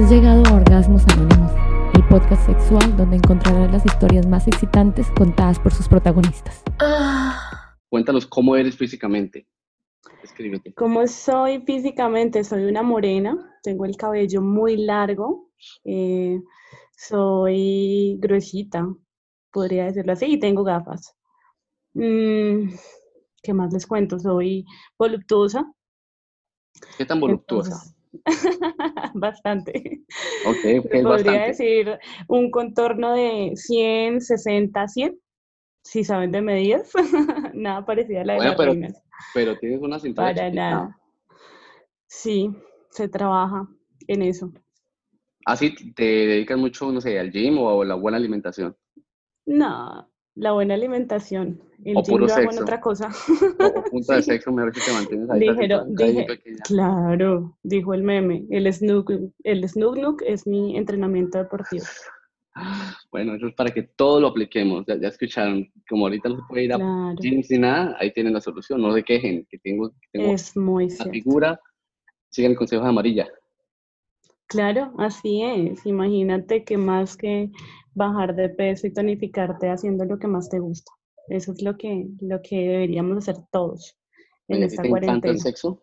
Has llegado a Orgasmos Anónimos, el podcast sexual donde encontrarás las historias más excitantes contadas por sus protagonistas. Cuéntanos cómo eres físicamente. Escríbete. ¿Cómo soy físicamente? Soy una morena, tengo el cabello muy largo, eh, soy gruesita, podría decirlo así, y tengo gafas. Mm, ¿Qué más les cuento? Soy voluptuosa. ¿Qué tan voluptuosa? entonces- bastante. ok, podría bastante. decir un contorno de 100, 60, 100, si saben de medidas. nada parecido a la de Bueno, las pero- reinas. Pero tienes una cintura Para chiquita. nada. Sí, se trabaja en eso. Así te dedicas mucho, no sé, al gym o a la buena alimentación. No, la buena alimentación. El O puro hago en sexo. otra cosa. O, o punto de sexo, mejor que te mantienes ahí. Dijeron- dije-. Claro, dijo el meme. El snook, el snook Nook es mi entrenamiento deportivo. Bueno, eso es para que todo lo apliquemos. Ya, ya escucharon, como ahorita no se puede ir a Claro, ni nada, ahí tienen la solución. No se quejen, que tengo, que tengo es muy la cierto. figura. Sigan el consejo de amarilla. Claro, así es. Imagínate que más que bajar de peso y tonificarte haciendo lo que más te gusta. Eso es lo que, lo que deberíamos hacer todos en Oye, ¿a ti esta ¿Te encanta cuarentena. el sexo?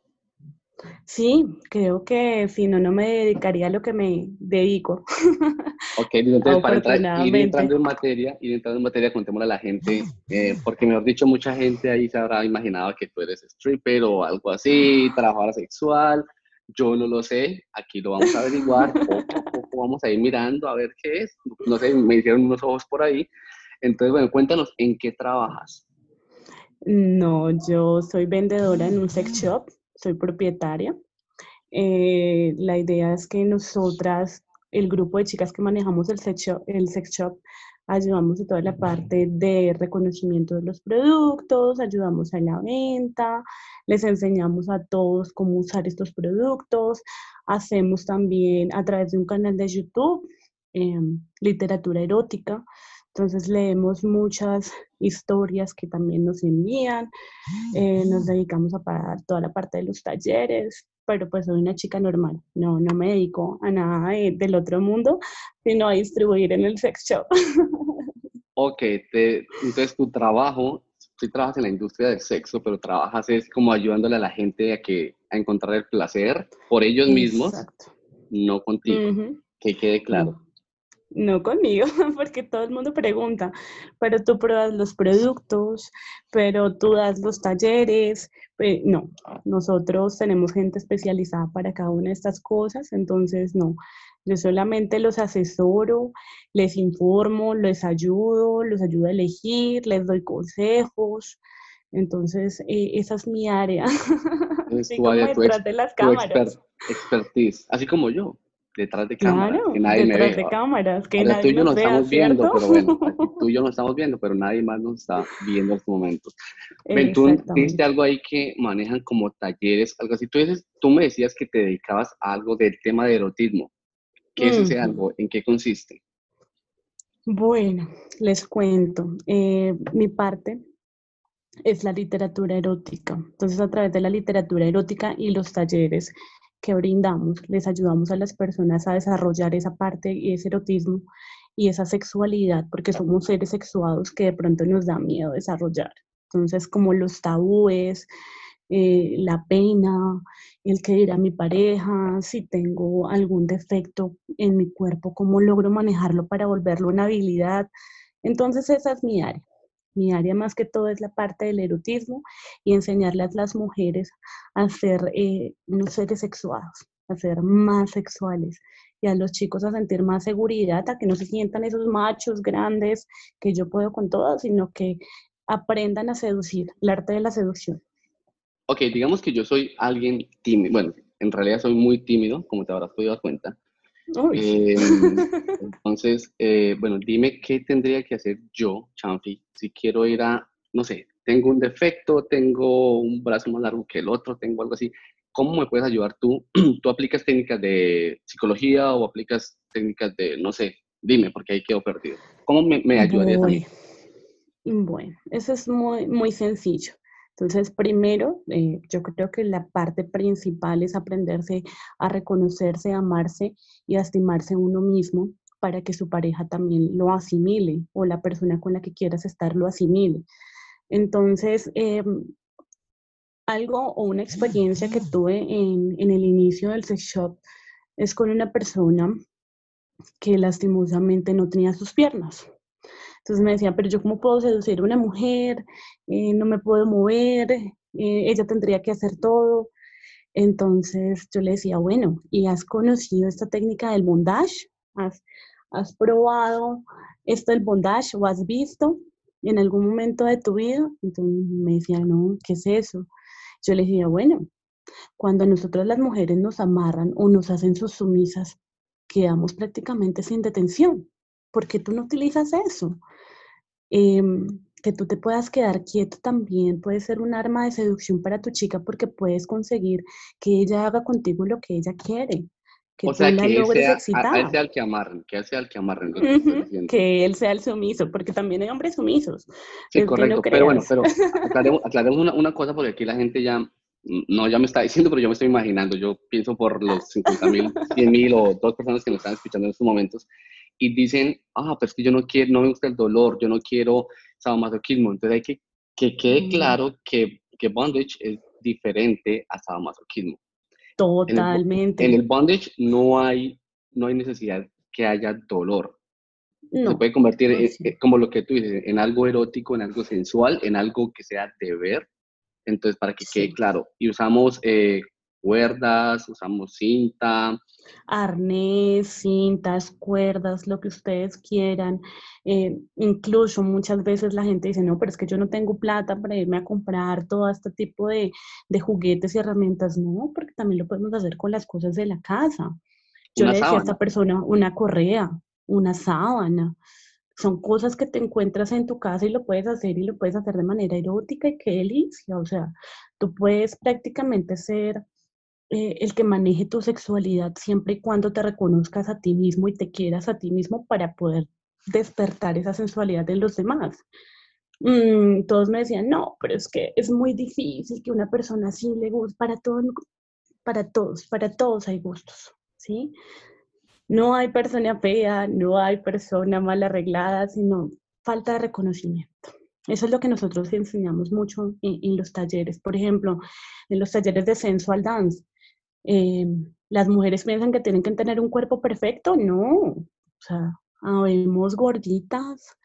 Sí, creo que si no, no me dedicaría a lo que me dedico. Ok, entonces para entrar, ir entrando en materia, ir entrando en materia, contémosle a la gente, eh, porque mejor dicho, mucha gente ahí se habrá imaginado que tú eres stripper o algo así, trabajadora sexual. Yo no lo sé, aquí lo vamos a averiguar, poco vamos a ir mirando a ver qué es. No sé, me hicieron unos ojos por ahí. Entonces, bueno, cuéntanos, ¿en qué trabajas? No, yo soy vendedora en un sex shop, soy propietaria. Eh, la idea es que nosotras, el grupo de chicas que manejamos el sex shop, el sex shop, ayudamos a toda la parte de reconocimiento de los productos, ayudamos a la venta, les enseñamos a todos cómo usar estos productos, hacemos también a través de un canal de YouTube em, literatura erótica. Entonces leemos muchas historias que también nos envían, eh, nos dedicamos a pagar toda la parte de los talleres, pero pues soy una chica normal, no, no me dedico a nada de- del otro mundo, sino a distribuir en el sex shop. Ok, te- entonces tu trabajo, tú trabajas en la industria del sexo, pero trabajas es como ayudándole a la gente a, que, a encontrar el placer por ellos mismos, Exacto. no contigo, que quede claro. No, conmigo, porque todo el mundo pregunta, pero tú pruebas los productos, pero tú das los talleres. pe- no, nosotros tenemos gente especializada para cada una de estas cosas, entonces no, yo solamente los asesoro, les informo, les ayudo, los ayudo a elegir, les doy consejos. Entonces, eh, esa es mi área. Es tu área, tu, detrás ex- de las tu cámaras. exper- expertise, así como yo, detrás de cámaras, Claro, que nadie me detrás ve. de cámaras, que Ahora tú nadie y yo nos vea, estamos viendo, ¿cierto? pero bueno, tú y yo nos estamos viendo, pero nadie más nos está viendo en estos momentos. Ven, tú dijiste algo ahí que manejan como talleres, algo así. Tú, dices, tú me decías que te dedicabas a algo del tema de erotismo. ¿Qué es ese algo? ¿En qué consiste? Bueno, les cuento. eh, mi parte es la literatura erótica. Entonces, a través de la literatura erótica y los talleres que brindamos, les ayudamos a las personas a desarrollar esa parte y ese erotismo y esa sexualidad, porque somos seres sexuados que de pronto nos da miedo desarrollar. Entonces, como los tabúes, eh, la pena, el que dirá mi pareja, si tengo algún defecto en mi cuerpo, cómo logro manejarlo para volverlo una habilidad. Entonces esa es mi área. Mi área más que todo es la parte del erotismo y enseñarle a las mujeres a ser eh, seres sexuados, a ser más sexuales y a los chicos a sentir más seguridad, a que no se sientan esos machos grandes que yo puedo con todo, sino que aprendan a seducir, el arte de la seducción. Ok, digamos que yo soy alguien tímido. Bueno, en realidad soy muy tímido, como te habrás podido dar cuenta. Eh, entonces, eh, bueno, dime qué tendría que hacer yo, Chanfi, si quiero ir a, no sé, tengo un defecto, tengo un brazo más largo que el otro, tengo algo así. ¿Cómo me puedes ayudar tú? ¿Tú aplicas técnicas de psicología o aplicas técnicas de, no sé, dime, porque ahí quedo perdido. ¿Cómo me, me ayudarías a mí? Bueno, eso es muy, muy sencillo. Entonces, primero, eh, yo creo que la parte principal es aprenderse a reconocerse, a amarse y a estimarse uno mismo para que su pareja también lo asimile o la persona con la que quieras estar lo asimile. Entonces, em, algo o una experiencia que tuve en el inicio del sex shop es con una persona que lastimosamente no tenía sus piernas. Entonces me decía, pero yo cómo puedo seducir a una mujer, eh, no me puedo mover, eh, ella tendría que hacer todo. Entonces yo le decía, bueno, ¿y has conocido esta técnica del bondage? ¿Has, probado esto del bondage o has visto en algún momento de tu vida? Entonces me decía, no, ¿qué es eso? Yo le decía, bueno, cuando nosotros las mujeres nos amarran o nos hacen sus sumisas, quedamos prácticamente sin detención. ¿Por qué tú no utilizas eso? Em, que tú te puedas quedar quieto también puede ser un arma de seducción para tu chica porque puedes conseguir que ella haga contigo lo que ella quiere. Que o sea, que él sea, él sea el que amarren, que él sea el que amarren. que él sea el sumiso, porque también hay hombres sumisos. Sí, correcto. pero bueno, pero aclaremos, una, una, cosa porque aquí la gente ya, no ya me está diciendo, pero yo me estoy imaginando. Yo pienso por los 50 mil, 100 mil o dos personas que nos están escuchando en estos momentos y dicen, ah, pero es que yo no quiero, no me gusta el dolor, yo no quiero sadomasoquismo. Entonces hay que que quede mm. claro que, que bondage es diferente a sadomasoquismo. Totalmente. En el, bondage no hay, no hay necesidad que haya dolor. Se puede convertir, como lo que tú dices, en algo erótico, en algo sensual, en algo que sea deber. Entonces, para que quede claro. Y usamos eh, cuerdas, usamos cinta. Arnés, cintas, cuerdas, lo que ustedes quieran. Eh, incluso muchas veces la gente dice, no, pero es que yo no tengo plata para irme a comprar todo este tipo de, de juguetes y herramientas. No, porque también lo podemos hacer con las cosas de la casa. Yo le decía a esta persona una correa, una sábana. Son cosas que te encuentras en tu casa y lo puedes hacer y lo puedes hacer de manera erótica y qué delicia. O sea, tú puedes prácticamente ser eh, el que maneje tu sexualidad siempre y cuando te reconozcas a ti mismo y te quieras a ti mismo para poder despertar esa sensualidad en los demás. Mm, todos me decían, no, pero es que es muy difícil que una persona así le guste, para, todo, para todos, para todos hay gustos, ¿sí? No hay persona fea, no hay persona mal arreglada, sino falta de reconocimiento. Eso es lo que nosotros enseñamos mucho en, los talleres. Por ejemplo, en los talleres de sensual dance, eh, las mujeres piensan que tienen que tener un cuerpo perfecto, no, o sea, vemos gorditas,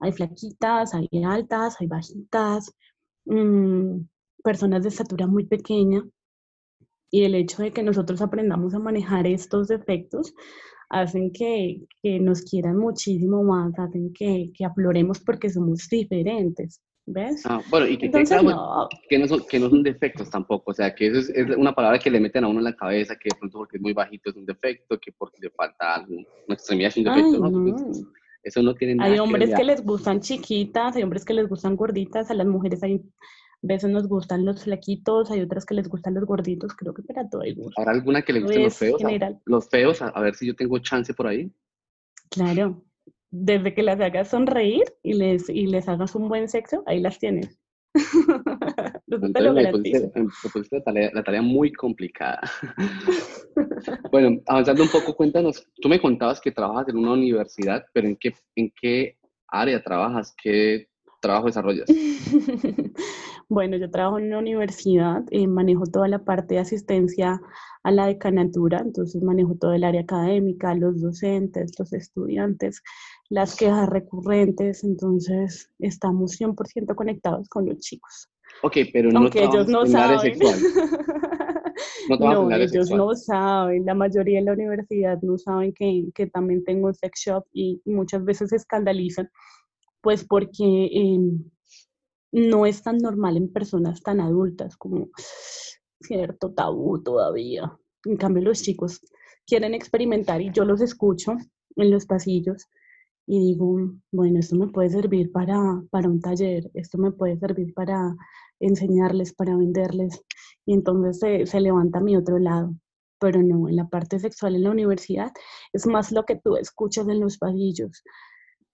hay flaquitas, hay altas, hay bajitas, mm, personas de estatura muy pequeña, y el hecho de que nosotros aprendamos a manejar estos defectos hacen que, que nos quieran muchísimo más, hacen que, que afloremos porque somos diferentes. ¿Ves? Ah, bueno, y que, no. Que, no son, que no son defectos tampoco, o sea, que eso es, una palabra que le meten a uno en la cabeza, que de pronto porque es muy bajito es un defecto, que porque le falta algo, una extremidad es un defecto, ¿no? eso no tiene nada Hay hombres que, les gustan chiquitas, hay hombres que les gustan gorditas, a las mujeres hay veces nos gustan los flaquitos, hay otras que les gustan los gorditos, creo que para todo hay gusto. ¿Habrá alguna que le gusten los feos? Los feos, a ver si yo tengo chance por ahí. Claro, desde que las hagas sonreír y les, y les hagas un buen sexo, ahí las tienes. Entonces, me pusiste, la, tarea, la, tarea, muy complicada. bueno, avanzando un poco, cuéntanos, tú me contabas que trabajas en una universidad, pero ¿en qué, en qué área trabajas? ¿Qué trabajo desarrollas? bueno, yo trabajo en una universidad, eh, manejo toda la parte de asistencia a la decanatura, entonces manejo todo el área académica, los docentes, los estudiantes, las quejas recurrentes, entonces estamos 100% conectados con los chicos. Ok, pero no Aunque ellos no saben. no, no ellos no saben, la mayoría de la universidad no saben que, que también tengo un sex shop y, muchas veces se escandalizan, pues porque em, no es tan normal en personas tan adultas como cierto tabú todavía. En cambio, los chicos quieren experimentar y yo los escucho en los pasillos y digo, bueno, esto me puede servir para, para un taller, esto me puede servir para enseñarles, para venderles. Y entonces se, se levanta mi otro lado. Pero no, en la parte sexual en la universidad es más lo que tú escuchas en los pasillos.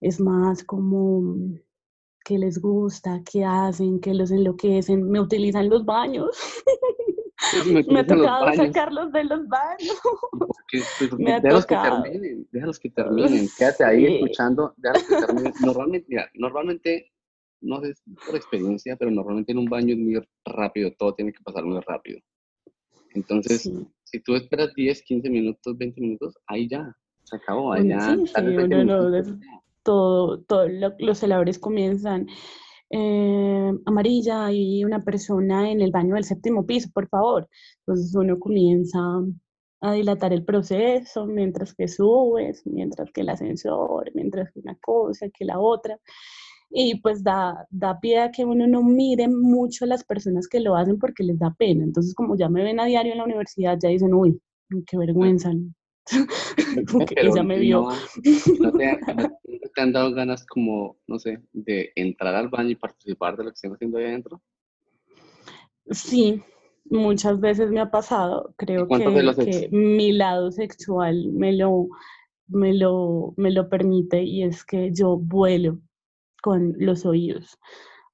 Es más como qué les gusta, qué hacen, qué los enloquecen, me utilizan los baños. Me, ha tocado sacarlos de los baños. Pues, me ha déjalos que terminen, déjalos que terminen, quédate ahí escuchando, déjalos que terminen. Normalmente, mira, normalmente, no sé por experiencia, pero normalmente en un baño es muy rápido, todo tiene que pasar muy rápido. Entonces, si tú esperas 10, 15 minutos, 20 minutos, ahí ya, se acabó, ya. Sí, sí, todo, todo los celadores comienzan eh, amarilla y una persona en el baño del séptimo piso, por favor. Entonces uno comienza a dilatar el proceso mientras que subes, mientras que el ascensor, mientras que una cosa, que la otra. Y pues da, da pie a que uno no mire mucho a las personas que lo hacen porque les da pena. Entonces como ya me ven a diario en la universidad, ya dicen, uy, qué vergüenza, porque ella me vio. No, te, han dado ganas como, no sé, de entrar al baño y participar de lo que están haciendo ahí adentro? Sí, muchas veces me ha pasado. Creo que, mi lado sexual me lo, me, lo, me lo permite y es que yo vuelo con los oídos.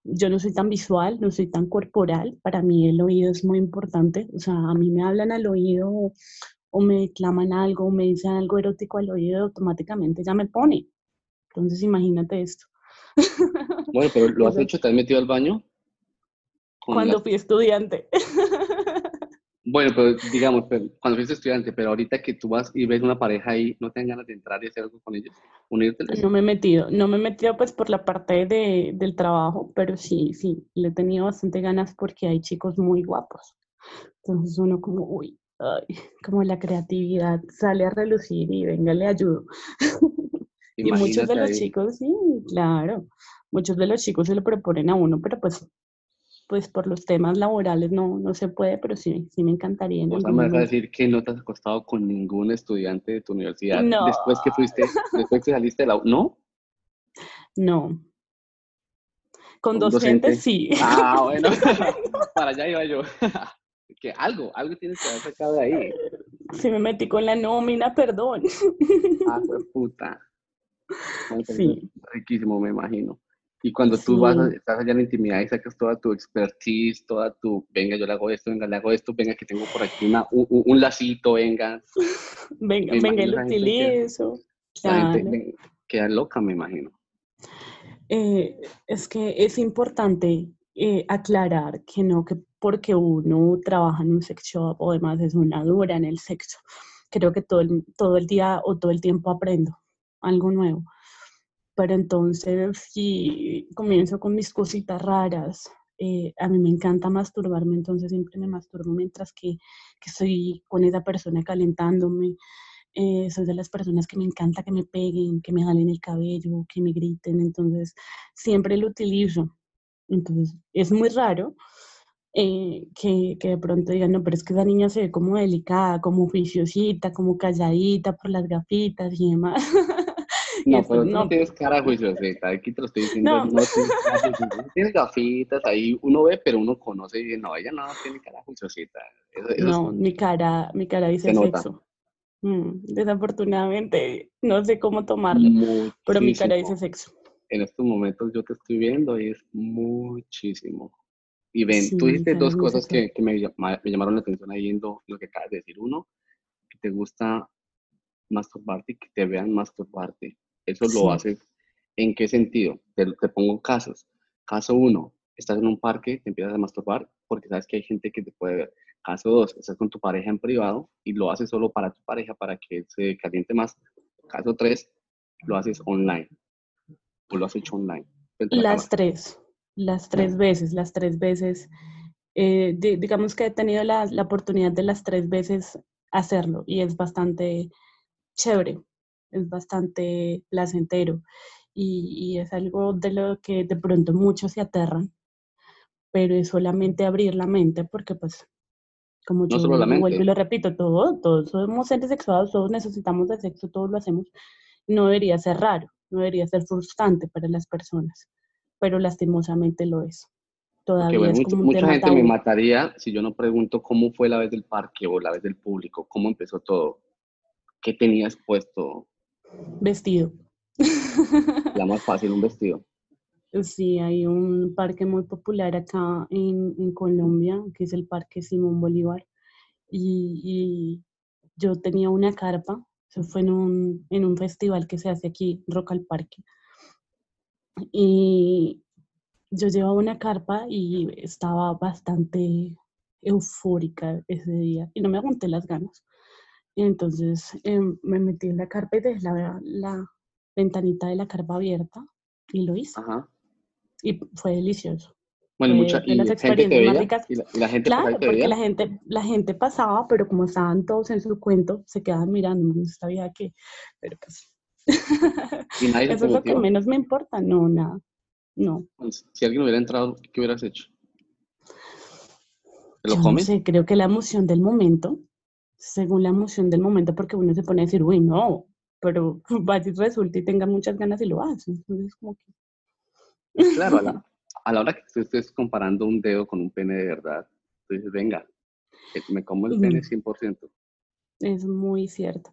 Yo no soy tan visual, no soy tan corporal. Para mí el oído es muy importante. O sea, a mí me hablan al oído o me claman algo o me dicen algo erótico al oído, automáticamente ya me pone. Entonces imagínate esto. Bueno, pero ¿lo has hecho? ¿Te has metido al baño? Cuando fui estudiante. Bueno, pero digamos, cuando fuiste estudiante, pero ahorita que tú vas y ves una pareja ahí, ¿no te dan ganas de entrar y hacer algo con ellos? No me he metido, no me he metido pues por la parte de, del trabajo, pero sí, sí, le he tenido bastante ganas porque hay chicos muy guapos. Entonces uno como, uy, como la creatividad sale a relucir y venga, le ayudo. y muchos de los chicos, sí, claro, muchos de los chicos se lo proponen a uno, pero pues pues por los temas laborales no, no se puede, pero sí, sí me encantaría. O sea, me vas a decir que no te has acostado con ningún estudiante de tu universidad después que fuiste, después que saliste de la ¿no? No. Con, docentes sí. Ah, bueno, para allá iba yo que algo, algo tienes que haber sacado de ahí. Sí, me metí con la nómina, perdón. Ah, pues puta. Sí. Riquísimo, me imagino. Y cuando tú vas, estás allá en la intimidad y sacas toda tu expertise, toda tu, venga, yo le hago esto, venga, le hago esto, venga, que tengo por aquí una, un, lacito, venga. Venga, venga, lo utilizo. Claro. queda loca, me imagino. Eh, es que es importante eh, aclarar que no, que porque uno trabaja en un sex shop o además es una dura en el sexo. Creo que todo el, todo el día o todo el tiempo aprendo algo nuevo. Pero entonces, si comienzo con mis cositas raras, eh, a mí me encanta masturbarme, entonces siempre me masturbo mientras que, que estoy con esa persona calentándome. Eh, soy de las personas que me encanta que me peguen, que me jalen el cabello, que me griten, entonces siempre lo utilizo. Entonces, es muy raro, eh, que, que, de pronto digan, no, pero es que esa niña se ve como delicada, como juiciosita, como calladita por las gafitas y demás. No, pero tú no, tienes cara juiciosita, aquí te lo estoy diciendo, no, no tienes, gafitas, ahí uno ve, pero uno conoce y dice, no, ella no tiene cara juiciosita. no, mi cara, mi cara dice sexo. Mm, desafortunadamente, no sé cómo tomarlo, pero mi cara dice sexo. En estos momentos yo te estoy viendo y es muchísimo. Y ven, tú dijiste dos cosas que, que me, me, llamaron la atención ahí viendo lo que acabas de decir. Uno, que te gusta masturbarte y que te vean masturbarte. Eso lo haces. ¿En qué sentido? Te, te, pongo casos. Caso uno, estás en un parque, te empiezas a masturbar porque sabes que hay gente que te puede ver. Caso dos, estás con tu pareja en privado y lo haces solo para tu pareja, para que se caliente más. Caso tres, lo haces online. O lo has hecho online. Las tres. Las tres veces, las tres veces. Eh, digamos que he tenido la, la, oportunidad de las tres veces hacerlo y es bastante chévere, es bastante placentero y, y, es algo de lo que de pronto muchos se aterran, pero es solamente abrir la mente porque pues como yo vuelvo y lo repito, todo, todos somos seres sexuados, todos necesitamos de sexo, todos lo hacemos, no debería ser raro, no debería ser frustrante para las personas pero lastimosamente lo es. Todavía es como mucha gente me mataría si yo no pregunto cómo fue la vez del parque o la vez del público, cómo empezó todo, qué tenías puesto. Vestido. La más fácil, un vestido. Sí, hay un parque muy popular acá en, en Colombia, que es el Parque Simón Bolívar. Y, y yo tenía una carpa, eso fue en un, en un festival que se hace aquí, Rock al Parque. Y yo llevaba una carpa y estaba bastante eufórica ese día y no me aguanté las ganas. Y entonces em, me metí en la carpa y dejé la, la ventanita de la carpa abierta y lo hice. Ajá. Y fue delicioso. Bueno, mucha, de y las experiencias más ricas. y la, y la gente Claro, porque veía. la gente, la gente pasaba, pero como estaban todos en su cuento, se quedaban mirando, no sabía qué, pero pues... Y nadie Eso es lo que menos me importa, no, nada, no. Si alguien hubiera entrado, ¿qué hubieras hecho? ¿Te lo Yo no comes? sé, creo que la emoción del momento, según la emoción del momento, porque uno se pone a decir, uy, no, pero vaya y resulta y tenga muchas ganas y lo hace. Entonces, como que... Claro, a la, a la hora que tú estés comparando un dedo con un pene de verdad, tú dices, venga, eh, me como el pene Ujú. 100%. Es muy cierto.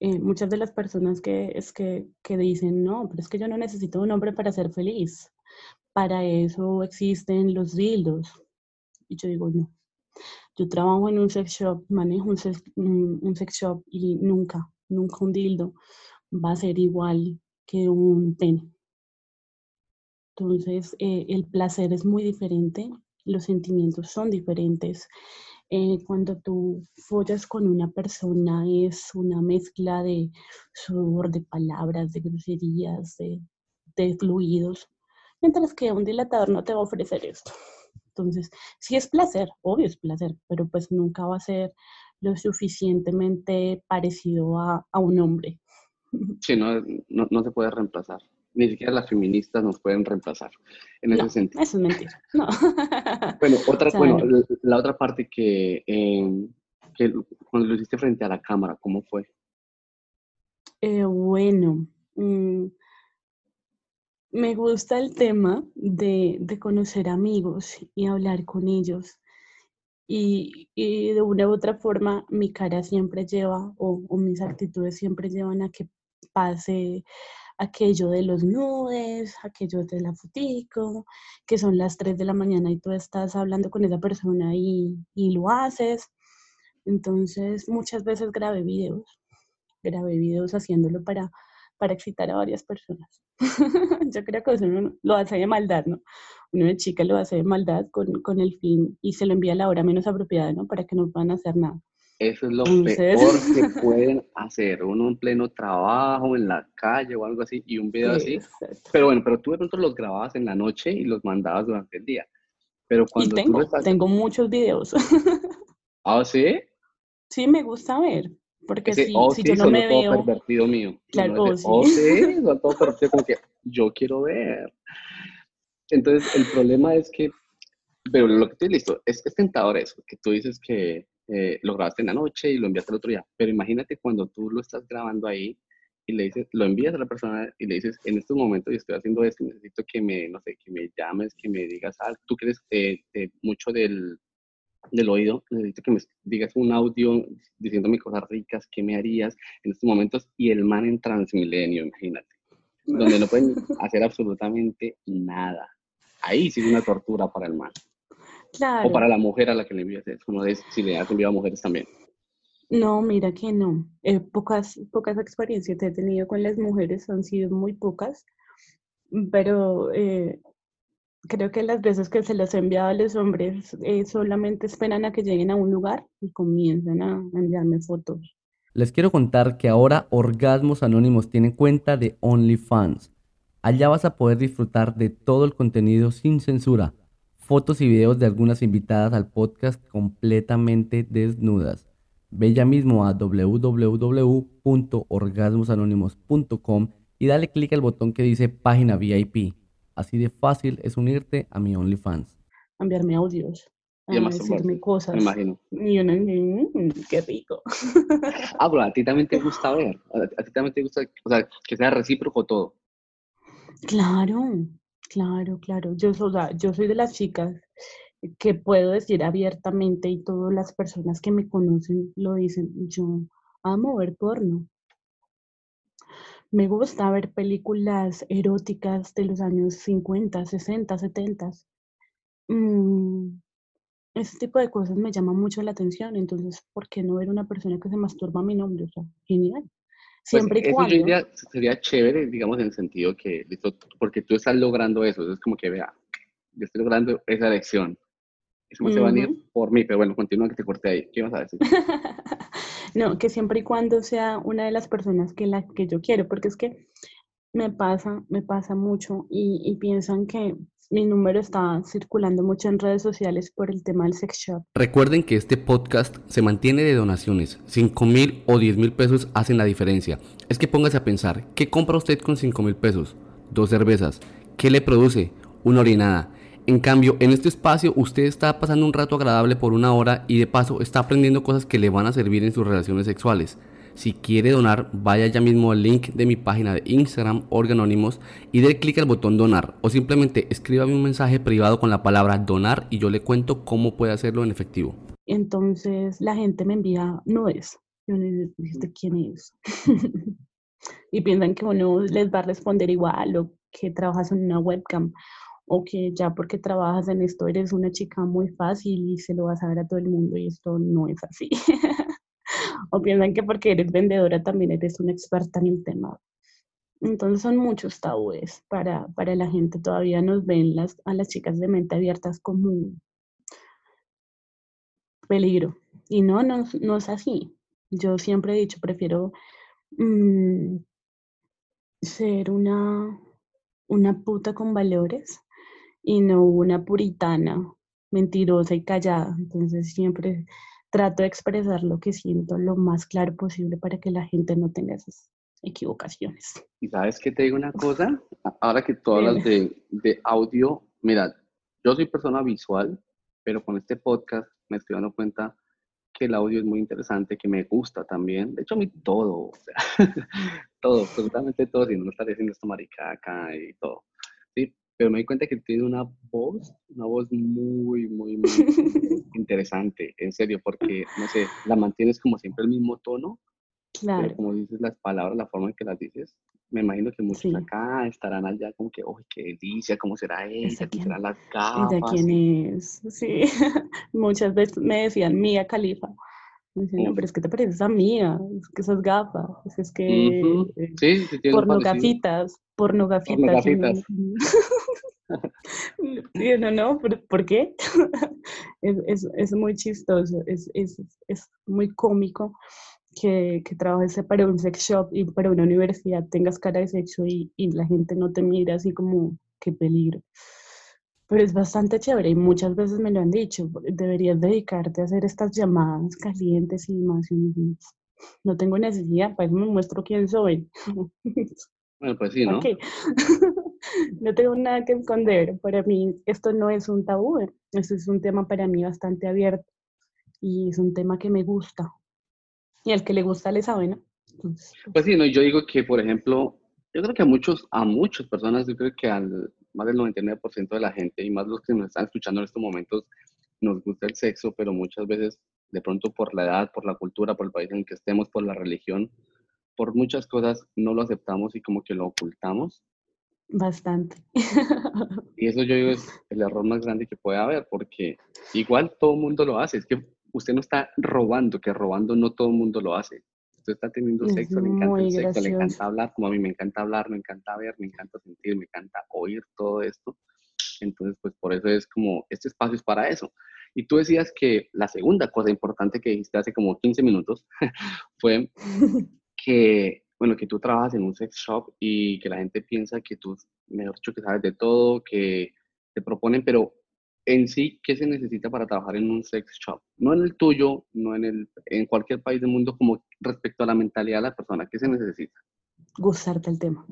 Eh, muchas de las personas que, es que, que dicen, no, pero es que yo no necesito un hombre para ser feliz. Para eso existen los dildos. Y yo digo, no. Yo trabajo en un sex shop, manejo un sex, un sex shop y nunca, nunca un dildo va a ser igual que un pene. Entonces, eh, el placer es muy diferente, los sentimientos son diferentes. Eh, cuando tú follas con una persona es una mezcla de sudor, de palabras, de groserías, de, de fluidos, mientras que un dilatador no te va a ofrecer esto. Entonces, sí es placer, obvio es placer, pero pues nunca va a ser lo suficientemente parecido a, a un hombre. Sí, no, no, no se puede reemplazar. Ni siquiera las feministas nos pueden reemplazar en ese sentido. eso es mentira. No. Bueno, otra, bueno, Claro. la, otra parte que, eh, que cuando lo hiciste frente a la cámara, ¿cómo fue? Eh, bueno, mm, me gusta el tema de, de conocer amigos y hablar con ellos. Y, y de una u otra forma, mi cara siempre lleva, o, o mis actitudes siempre llevan a que pase aquello de los nudes, aquello de la fotico, que son las 3 de la mañana y tú estás hablando con esa persona y, y lo haces. Entonces, muchas veces grabé videos, grabé videos haciéndolo para, para excitar a varias personas. Yo creo que uno no- lo hace de maldad, ¿no? Uno de chica lo hace de maldad con, con el fin y se lo envía a la hora menos apropiada, ¿no? Para que no puedan hacer nada. Eso es lo peor que pueden hacer. Uno en pleno trabajo, en la calle o algo así, y un video así. Exacto. Pero bueno, pero tú de pronto los grababas en la noche y los mandabas durante el día. Pero Y cuando tú tengo, tengo muchos videos. Ah, ¿sí? sí, me gusta ver, porque Ese, si, oh, si sí, yo no me todo veo, pervertido mío. Claro, oh, sí. oh, sí, todo pervertido, como que yo quiero ver. Entonces, el problema es que, pero lo que tú listo, es, es tentador eso, que tú dices que eh, lo grabaste en la noche y lo enviaste al otro día, pero imagínate cuando tú lo estás grabando ahí y le dices, lo envías a la persona y le dices, en estos momentos yo estoy haciendo esto, necesito que me, no sé, que me llames, que me digas algo, tú crees eh, eh, mucho del, del oído, necesito que me digas un audio diciéndome cosas ricas, ¿qué me harías en estos momentos? Y el man en Transmilenio, imagínate, donde no pueden hacer absolutamente nada. Ahí sí es una tortura para el man. Claro. O para la mujer a la que le envías no es si le has enviado a mujeres también. No, mira que no. Eh, pocas, pocas experiencias he tenido con las mujeres, han sido muy pocas, pero eh, creo que las veces que se las he enviado a los hombres eh, solamente esperan a que lleguen a un lugar y comienzan a a enviarme fotos. Les quiero contar que ahora Orgasmos Anónimos tiene cuenta de OnlyFans. Allá vas a poder disfrutar de todo el contenido sin censura, fotos y videos de algunas invitadas al podcast completamente desnudas. Ve ya mismo a www.orgasmosanónimos.com y dale clic al botón que dice página VIP. Así de fácil es unirte a mi OnlyFans. enviarme audios, Y además decirme cosas. Me imagino. Y "Mm, qué rico. Ah, pero a ti también te gusta ver. A, a ti también te gusta, o sea, que sea recíproco todo. Claro, claro, claro. Yo, o sea, yo soy de las chicas que puedo decir abiertamente y todas las personas que me conocen lo dicen, yo amo ver porno. me gusta ver películas eróticas de los años 50, 60, 70. ese tipo de cosas me llama mucho la atención. Entonces, ¿por qué no ver una persona que se masturba a mi nombre? O sea, genial. Pues Siempre y eso cuando. yo diría, sería chévere, digamos, en el sentido que, listo, porque tú estás logrando eso, es como que vea, yo estoy logrando esa elección. Eso se va a venir por mí, pero bueno, continúa que te corté ahí. ¿Qué ibas a decir? No, que siempre y cuando sea una de las personas que la que yo quiero, porque es que me pasa, me pasa mucho y, y piensan que mi número está circulando mucho en redes sociales por el tema del sex shop. Recuerden que este podcast se mantiene de donaciones. 5 mil o 10 mil pesos hacen la diferencia. Es que póngase a pensar, ¿qué compra usted con 5 mil pesos? Dos cervezas. ¿Qué le produce? Una orinada. En cambio, en este espacio usted está pasando un rato agradable por una hora y de paso está aprendiendo cosas que le van a servir en sus relaciones sexuales. Si quiere donar, vaya ya mismo al link de mi página de Instagram, Organónimos, y dé clic al botón donar. O simplemente escríbame un mensaje privado con la palabra donar y yo le cuento cómo puede hacerlo en efectivo. Entonces la gente me envía nudes. Y uno dice, ¿este quién es? y piensan que uno les va a responder igual o que trabajas en una webcam o que ya porque trabajas en esto eres una chica muy fácil y se lo vas a dar a todo el mundo y esto no es así. o piensan que porque eres vendedora también eres una experta en el tema. Entonces son muchos tabúes para, para la gente. Todavía nos ven las, a las chicas de mente abiertas como un peligro. Y no, no, no es así. Yo siempre he dicho, prefiero mm, ser una, una puta con valores y no una puritana, mentirosa y callada. Entonces siempre trato de expresar lo que siento lo más claro posible para que la gente no tenga esas equivocaciones. Y sabes que te digo una cosa, ahora que tú hablas de, de audio, mira, yo soy persona visual, pero con este podcast me estoy dando cuenta que el audio es muy interesante, que me gusta también. De hecho, a mí todo, o sea, todo, absolutamente todo, si no estaría haciendo esta maricaca y todo. Pero me di cuenta que tiene una voz, una voz muy, muy, muy interesante, en serio, porque, no sé, la mantienes como siempre el mismo tono, pero Claro, como dices las palabras, la forma en que las dices, me imagino que muchos sí. acá estarán allá como que, uy, qué delicia, cómo será ella, ¿Esa cómo quién? serán las ¿Ella gafas. quién y- es? Sí, muchas veces me decían Mía Califa. Me no, pero es que te pareces a Mía, es que esas gafas, es que Ujú. eh, Sí, sí, tiene un porno parecido. gafitas, porno gafitas. y uno- gafitas. Y uno, no, ¿por, por qué? Es, es, es muy chistoso, es, es, es muy cómico que, que trabajes para un sex shop y para una universidad tengas cara de sexo y, y la gente no te mira así como, qué peligro. Pero es bastante chévere y muchas veces me lo han dicho, deberías dedicarte a hacer estas llamadas calientes y más. y No tengo necesidad, para eso me muestro quién soy. Bueno, pues sí, ¿no? Ok. no tengo nada que esconder. Para mí esto no es un tabú, esto es un tema para mí bastante abierto y es un tema que me gusta. Y al que le gusta le sabe, ¿no? Entonces, Pues sí, no, yo digo que, por ejemplo, yo creo que a muchos, a muchas personas, yo creo que al más del 99% de la gente y más los que nos están escuchando en estos momentos, nos gusta el sexo, pero muchas veces, de pronto por la edad, por la cultura, por el país en el que estemos, por la religión, por muchas cosas, no lo aceptamos y como que lo ocultamos. bastante. Y eso yo digo es el error más grande que puede haber, porque igual todo el mundo lo hace. Es que usted no está robando, que robando no todo el mundo lo hace. Usted está teniendo Es sexo, le encanta el sexo, le encanta hablar, como a mí me encanta hablar, me encanta ver, me encanta sentir, me encanta oír todo esto. Entonces, pues por eso es como, este espacio es para eso. Y tú decías que la segunda cosa importante que dijiste hace como 15 minutos fue que, bueno, que tú trabajas en un sex shop y que la gente piensa que tú, mejor dicho, que sabes de todo, que te proponen, pero en sí, ¿qué se necesita para trabajar en un sex shop? No en el tuyo, no en, el, en cualquier país del mundo, como respecto a la mentalidad de la persona, ¿qué se necesita? Gustarte el tema.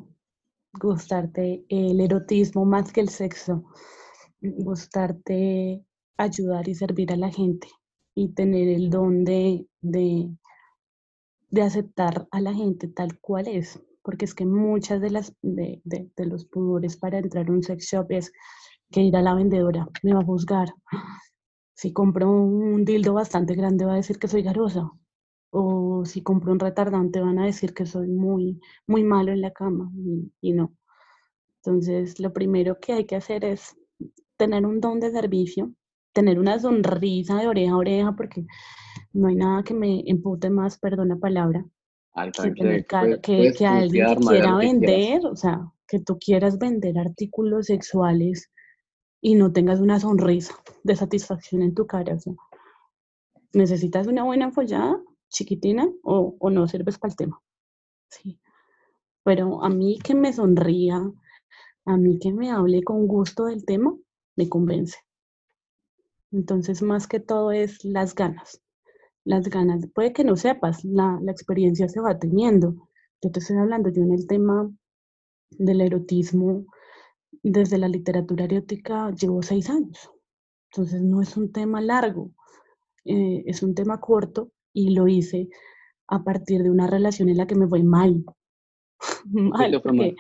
Gustarte el erotismo más que el sexo. Gustarte ayudar y servir a la gente y tener el don de, de, de aceptar a la gente tal cual es. Porque es que muchas de, las, de, de, los pudores para entrar a un sex shop es que ir a la vendedora me va a juzgar. Si compro un dildo bastante grande va a decir que soy garosa. o si compro un retardante van a decir que soy muy, muy malo en la cama y, no. Entonces, lo primero que hay que hacer es tener un don de servicio, tener una sonrisa de oreja a oreja, porque no hay nada que me empute más, perdón la palabra, que, que, que, alguien que quiera vender, o sea, que tú quieras vender artículos sexuales y no tengas una sonrisa de satisfacción en tu cara. O sea, necesitas una buena follada chiquitina o, no sirves para el tema. Sí. Pero a mí que me sonría, a mí que me hable con gusto del tema, me convence. Entonces, más que todo es las ganas. Las ganas, puede que no sepas, la, la experiencia se va teniendo. Yo te estoy hablando, yo en el tema del erotismo, desde la literatura erótica llevo seis años. Entonces no es un tema largo, eh, es un tema corto y lo hice a partir de una relación en la que me fue mal. mal, porque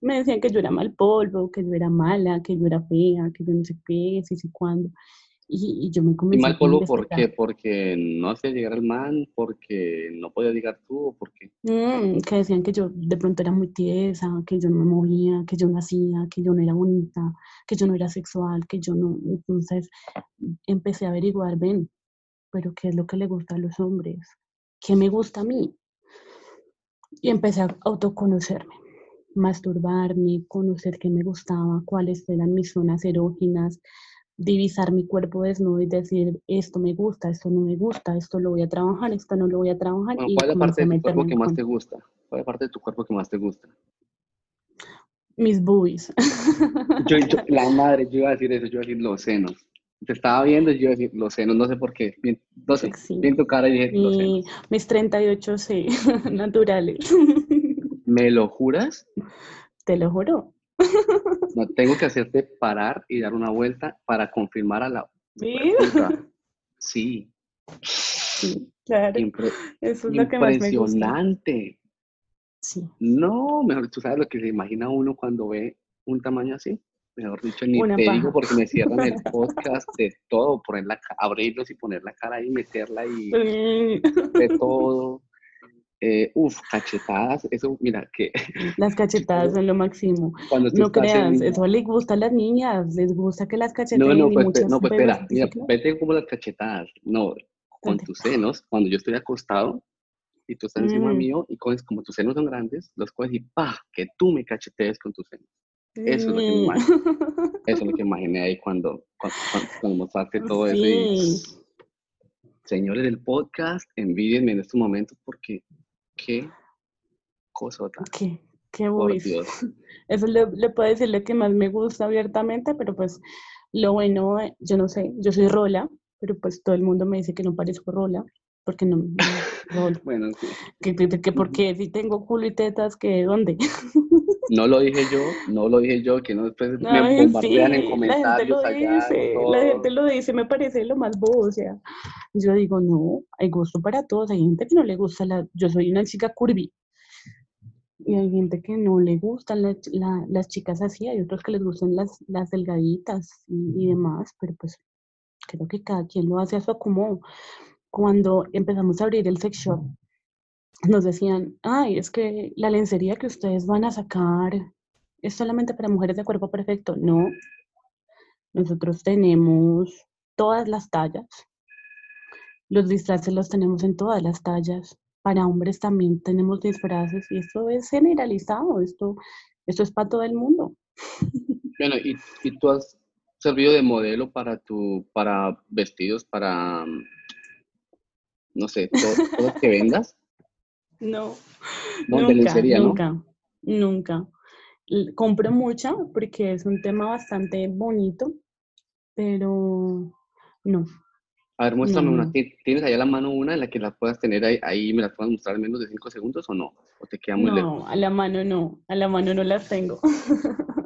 me decían que yo era mal polvo, que yo era mala, que yo era fea, que yo no sé qué, si sé cuándo. Y, yo me convencí. ¿Y mal polvo por qué? ¿Porque no hacía llegar al man? ¿Porque no podía llegar tú? ¿O por qué? Mm, que decían que yo de pronto era muy tiesa, que yo no me movía, que yo no hacía, que yo no era bonita, que yo no era sexual, que yo no. Entonces empecé a averiguar, ven, pero ¿qué es lo que le gusta a los hombres? ¿Qué me gusta a mí? Y empecé a autoconocerme, masturbarme, conocer qué me gustaba, cuáles eran mis zonas erógenas, divisar mi cuerpo desnudo y decir, esto me gusta, esto no me gusta, esto lo voy a trabajar, esto no lo voy a trabajar. ¿Cuál es la parte de tu cuerpo que más te gusta? ¿Cuál es la parte de tu cuerpo que más te gusta? Mis boobies. Yo, la madre, yo iba a decir eso, yo iba a decir los senos. Te estaba viendo y yo iba a decir los senos, no sé por qué. Bien, no sé, bien tu cara y dije los senos. Mis 38 sí, naturales. ¿Me lo juras? Te lo juro. No, tengo que hacerte parar y dar una vuelta para confirmar a la... ¿Sí? Sí. claro. Eso es lo que más me gusta. Impresionante. Sí. No, mejor tú sabes lo que se imagina uno cuando ve un tamaño así. Mejor dicho, ni te digo porque me cierran el podcast de todo, ponerla, abrirlos y poner la cara ahí, meterla y de todo. Eh, uf, cachetadas, eso, mira, que... Las cachetadas son lo máximo. no creas, eso les gusta a las niñas, les gusta que las cachetadas. No, no, pues, no, pues espera, mira, vete como las cachetadas. No, con tus senos, cuando yo estoy acostado y tú estás encima mm. mío y coges, como tus senos son grandes, los coges y ¡pa! Que tú me cachetees con tus senos. Eso, es lo que imaginé, eso es lo que imaginé ahí cuando, cuando, cuando mostraste todo eso. Y, señores del podcast, envídenme en estos momentos porque qué cosota. Qué, qué Eso le, le, puedo decir lo que más me gusta abiertamente, pero pues lo bueno, yo no sé, yo soy Rola, pero pues todo el mundo me dice que no parezco Rola, porque no, bueno, sí. Que, que, porque si tengo culo y tetas, que ¿dónde? No lo dije yo, no lo dije yo, que no después me bombardean en comentarios la gente lo Dice, la gente lo dice, me parece lo más bobo, o sea, yo digo, no, hay gusto para todos, hay gente que no le gusta la, yo soy una chica curvy, y hay gente que no le gustan las chicas así, hay otros que les gustan las, las delgaditas y, y, demás, pero pues creo que cada quien lo hace a su acomodo. Cuando empezamos a abrir el sex shop, nos decían, ay, es que la lencería que ustedes van a sacar es solamente para mujeres de cuerpo perfecto. No, nosotros tenemos todas las tallas. Los disfraces los tenemos en todas las tallas. Para hombres también tenemos disfraces y esto es generalizado, esto, esto es para todo el mundo. Bueno, ¿y, y tú has servido de modelo para, tu, para vestidos, para, no sé, todo, lo que vendas? No, nunca, nunca, nunca. Compro mucha porque es un tema bastante bonito, pero no. A ver, muéstrame una. ¿Tienes ahí a la mano una en la que la puedas tener ahí, ahí me la puedas mostrar en menos de cinco segundos o no? ¿O te queda muy no, a la mano no, a la mano no las tengo.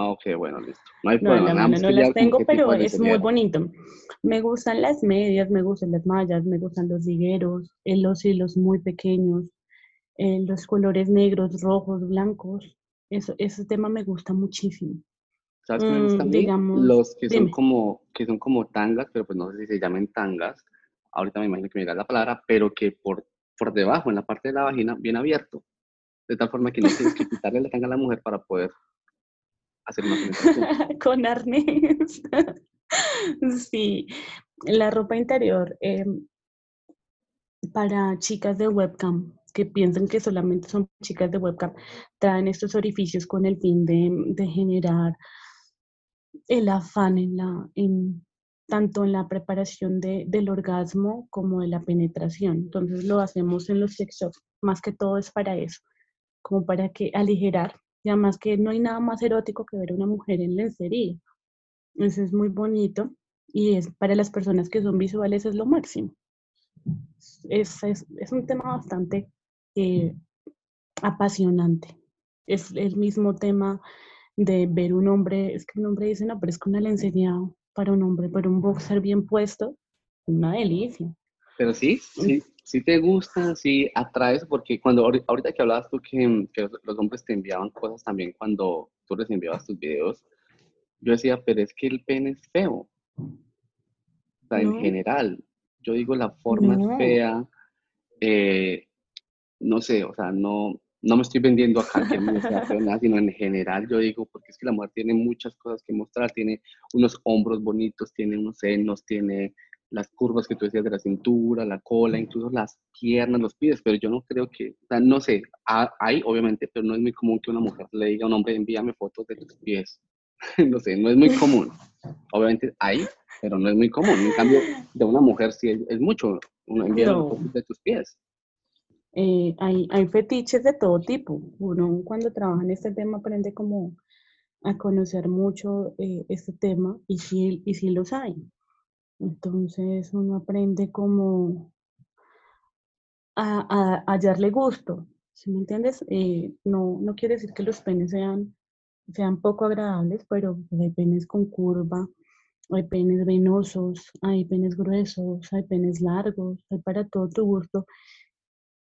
Ah, ok, bueno, listo. No hay problema. A la mano no las tengo, pero es muy bonito. Me gustan las medias, me gustan las mallas, me gustan los ligueros, los hilos muy pequeños, eh, los colores negros, rojos, blancos. Eso, ese tema me gusta muchísimo. ¿Sabes qué me gusta mm, Digamos, los que son como que son como tangas, pero pues no sé si se llaman tangas. ahorita me imagino que me dirá la palabra, pero que por, por debajo, en la parte de la vagina, bien abierto, de tal forma que no tienes que quitarle la tanga a la mujer para poder hacer una penetración. Con arnés. sí, la ropa interior em, para chicas de webcam que piensan que solamente son chicas de webcam, traen estos orificios con el fin de, de generar el afán en la, en, tanto en la preparación de, del orgasmo como de la penetración. Entonces lo hacemos en los sexos, más que todo es para eso, como para que aligerar. Y además que no hay nada más erótico que ver a una mujer en lencería. Eso es muy bonito y es para las personas que son visuales es lo máximo. Es, es, es un tema bastante eh, apasionante. Es el mismo tema de ver un hombre, es que un hombre dice, no, pero es que una lencería para un hombre, pero un boxer bien puesto, una delicia. Pero sí, sí, sí te gusta, sí atraes, porque cuando ahorita que hablabas tú que, que, los hombres te enviaban cosas también cuando tú les enviabas tus videos, yo decía, pero es que el pene es feo. O sea, en general, yo digo la forma es fea, eh, no sé, o sea, no, no me estoy vendiendo acá que me sea feo nada, sino en general yo digo, porque es que la mujer tiene muchas cosas que mostrar, tiene unos hombros bonitos, tiene unos senos, tiene las curvas que tú decías de la cintura, la cola, incluso las piernas, los pies, pero yo no creo que, o sea, no sé, hay obviamente, pero no es muy común que una mujer le diga a un hombre, envíame fotos de tus pies. no sé, no es muy común. Obviamente hay, pero no es muy común. En cambio, de una mujer sí es, mucho, enviar fotos de tus pies. Eh, hay, fetiches de todo tipo. Uno cuando trabaja en este tema aprende a conocer mucho eh, este tema y sí, y los hay. Entonces uno aprende como a, a, hallarle gusto, ¿sí me entiendes? Eh, no, no quiere decir que los penes sean, sean poco agradables, pero hay penes con curva, hay penes venosos, hay penes gruesos, hay penes largos, hay para todo tu gusto.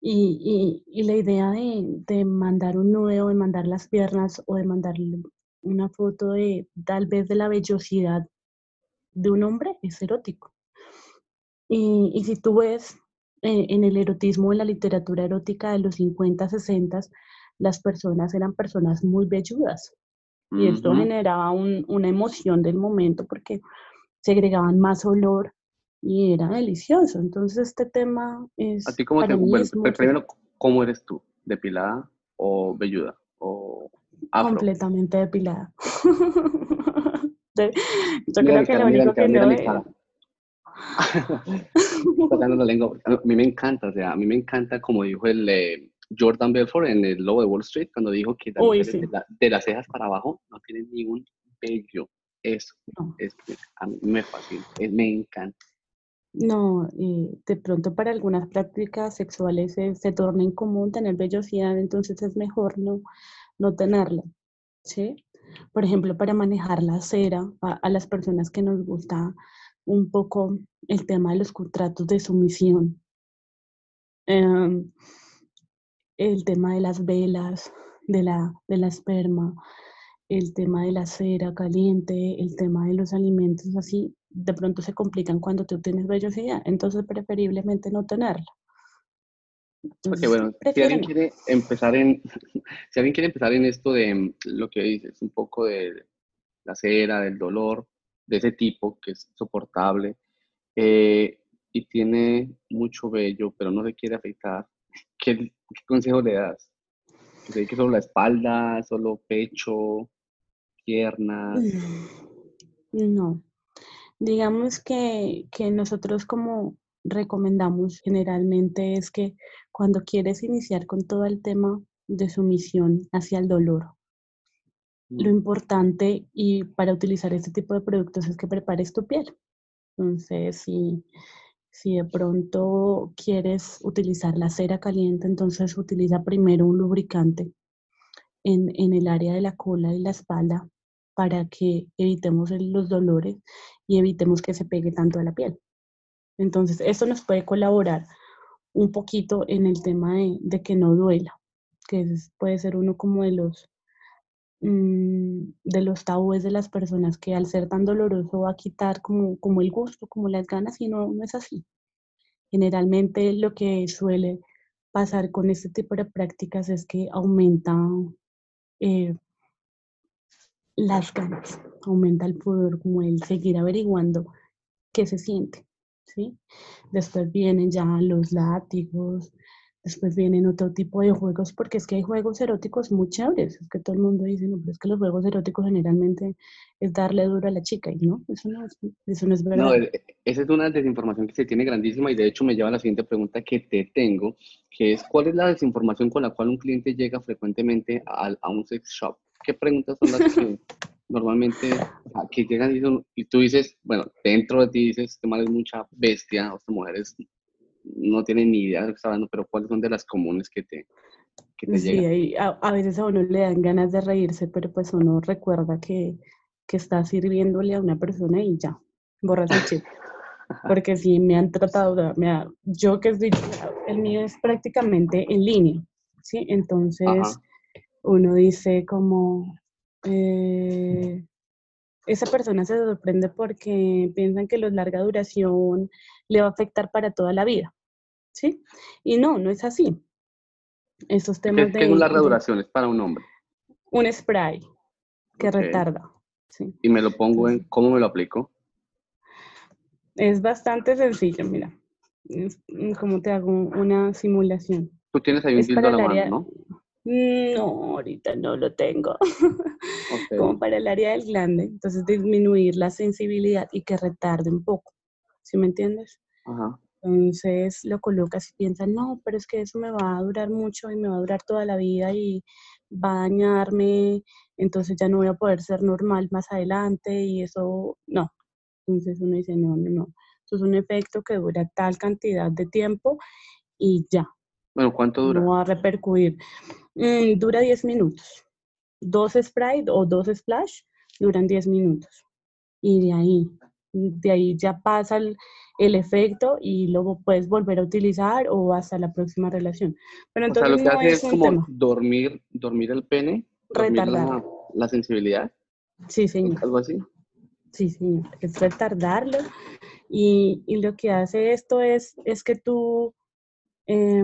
Y, y, y la idea de, de, mandar un nudo, de mandar las piernas o de mandarle una foto de tal vez de la vellosidad de un hombre es erótico. Y, y si tú ves eh, en el erotismo, en la literatura erótica de los 50, 60, las personas eran personas muy velludas. Y esto generaba un, una emoción del momento porque segregaban más olor y era delicioso. Entonces este tema es... ¿A ti cómo te... Bueno, primero, ¿cómo eres tú? ¿Depilada o velluda? ¿O Completamente depilada. Yo creo que lo único que no es... A mí me encanta, o sea, a mí me encanta como dijo el eh, Jordan Belfort en el Lobo de Wall Street cuando dijo que de, las cejas para abajo no tienen ningún bello. Eso es, a mí me fascina, me encanta. No, de pronto para algunas prácticas sexuales se, se torna incomún tener vellosidad, entonces es mejor no, no tenerla, ¿sí? Por ejemplo, para manejar la cera, a, las personas que nos gusta un poco el tema de los contratos de sumisión, em, el tema de las velas, de la, de la esperma, el tema de la cera caliente, el tema de los alimentos así, de pronto se complican cuando tú tienes vellosidad, entonces preferiblemente no tenerla. Porque bueno, si alguien quiere empezar en, si alguien quiere empezar en esto de mm, lo que dices, un poco de la cera, del dolor, de ese tipo que es soportable, eh, y tiene mucho vello, pero no se quiere afeitar, ¿qué, consejo le das? ¿Que solo la espalda, solo pecho, piernas? No. Digamos que, que nosotros como recomendamos generalmente es que cuando quieres iniciar con todo el tema de sumisión hacia el dolor, lo mm. importante y para utilizar este tipo de productos es que prepares tu piel. Entonces, si, si de pronto quieres utilizar la cera caliente, entonces utiliza primero un lubricante en, en el área de la cola y la espalda para que evitemos los dolores y evitemos que se pegue tanto a la piel. Entonces, esto nos puede colaborar un poquito en el tema de, que no duela, que puede ser uno como de los, mm, de los tabúes de las personas que al ser tan doloroso va a quitar como, como el gusto, como las ganas, y no, no es así. Generalmente lo que suele pasar con este tipo de prácticas es que aumenta eh, las ganas, aumenta el poder como el seguir averiguando qué se siente, ¿sí? Después vienen ya los látigos, Después vienen otro tipo de juegos, porque es que hay juegos eróticos muy chéveres. Es que todo el mundo dice, no, pero es que los juegos eróticos generalmente es darle duro a la chica, y no, eso no es, eso no es verdad. No, e, esa es una desinformación que se tiene grandísima y de hecho me lleva a la siguiente pregunta que te tengo, que es, ¿cuál es la desinformación con la cual un cliente llega frecuentemente a, a un sex shop? ¿Qué preguntas son las que normalmente que llegan y, y, tú dices, bueno, dentro de ti dices, este mal es mucha bestia, o esta mujer es no tienen ni idea de lo que está hablando, pero ¿cuáles son de las comunes que te, que te sí, llegan? A, a, veces a uno le dan ganas de reírse, pero pues uno recuerda que, que está sirviéndole a una persona y ya, borras el chip. Porque si me han tratado, me yo que estoy, el mío es prácticamente en línea, ¿sí? Entonces uno dice como, eh, esa persona se sorprende porque piensan que los larga duración le va a afectar para toda la vida. ¿Sí? Y no, no es así. Esos temas ¿Qué, de... ¿Qué es larga duración? Es para un hombre. Un spray que retarda. ¿sí? Y me lo pongo en... ¿Cómo me lo aplico? Es bastante sencillo, mira. Mm, como te hago una simulación. Tú tienes ahí un tildo a la mano, ¿no? No, ahorita no lo tengo. Como para el área del glande. Entonces, disminuir la sensibilidad y que retarde un poco. ¿Sí me entiendes? Entonces lo colocas y piensas, no, pero es que eso me va a durar mucho y me va a durar toda la vida y va a dañarme, entonces ya no voy a poder ser normal más adelante y eso, no. Entonces uno dice, no, no, no. Esto es un efecto que dura tal cantidad de tiempo y ya. Bueno, ¿cuánto dura? No va a repercutir. Mm, dura 10 minutos. Dos spray o dos splash duran 10 minutos. Y de ahí, de ahí ya pasa el, el, efecto y luego puedes volver a utilizar o hasta la próxima relación. Pero entonces o sea, lo que hace es, como dormir, dormir el pene, retardar la, sensibilidad. Sí, señor. Algo así. Sí, señor. Es retardarlo. Y, y lo que hace esto es, es que tú eh,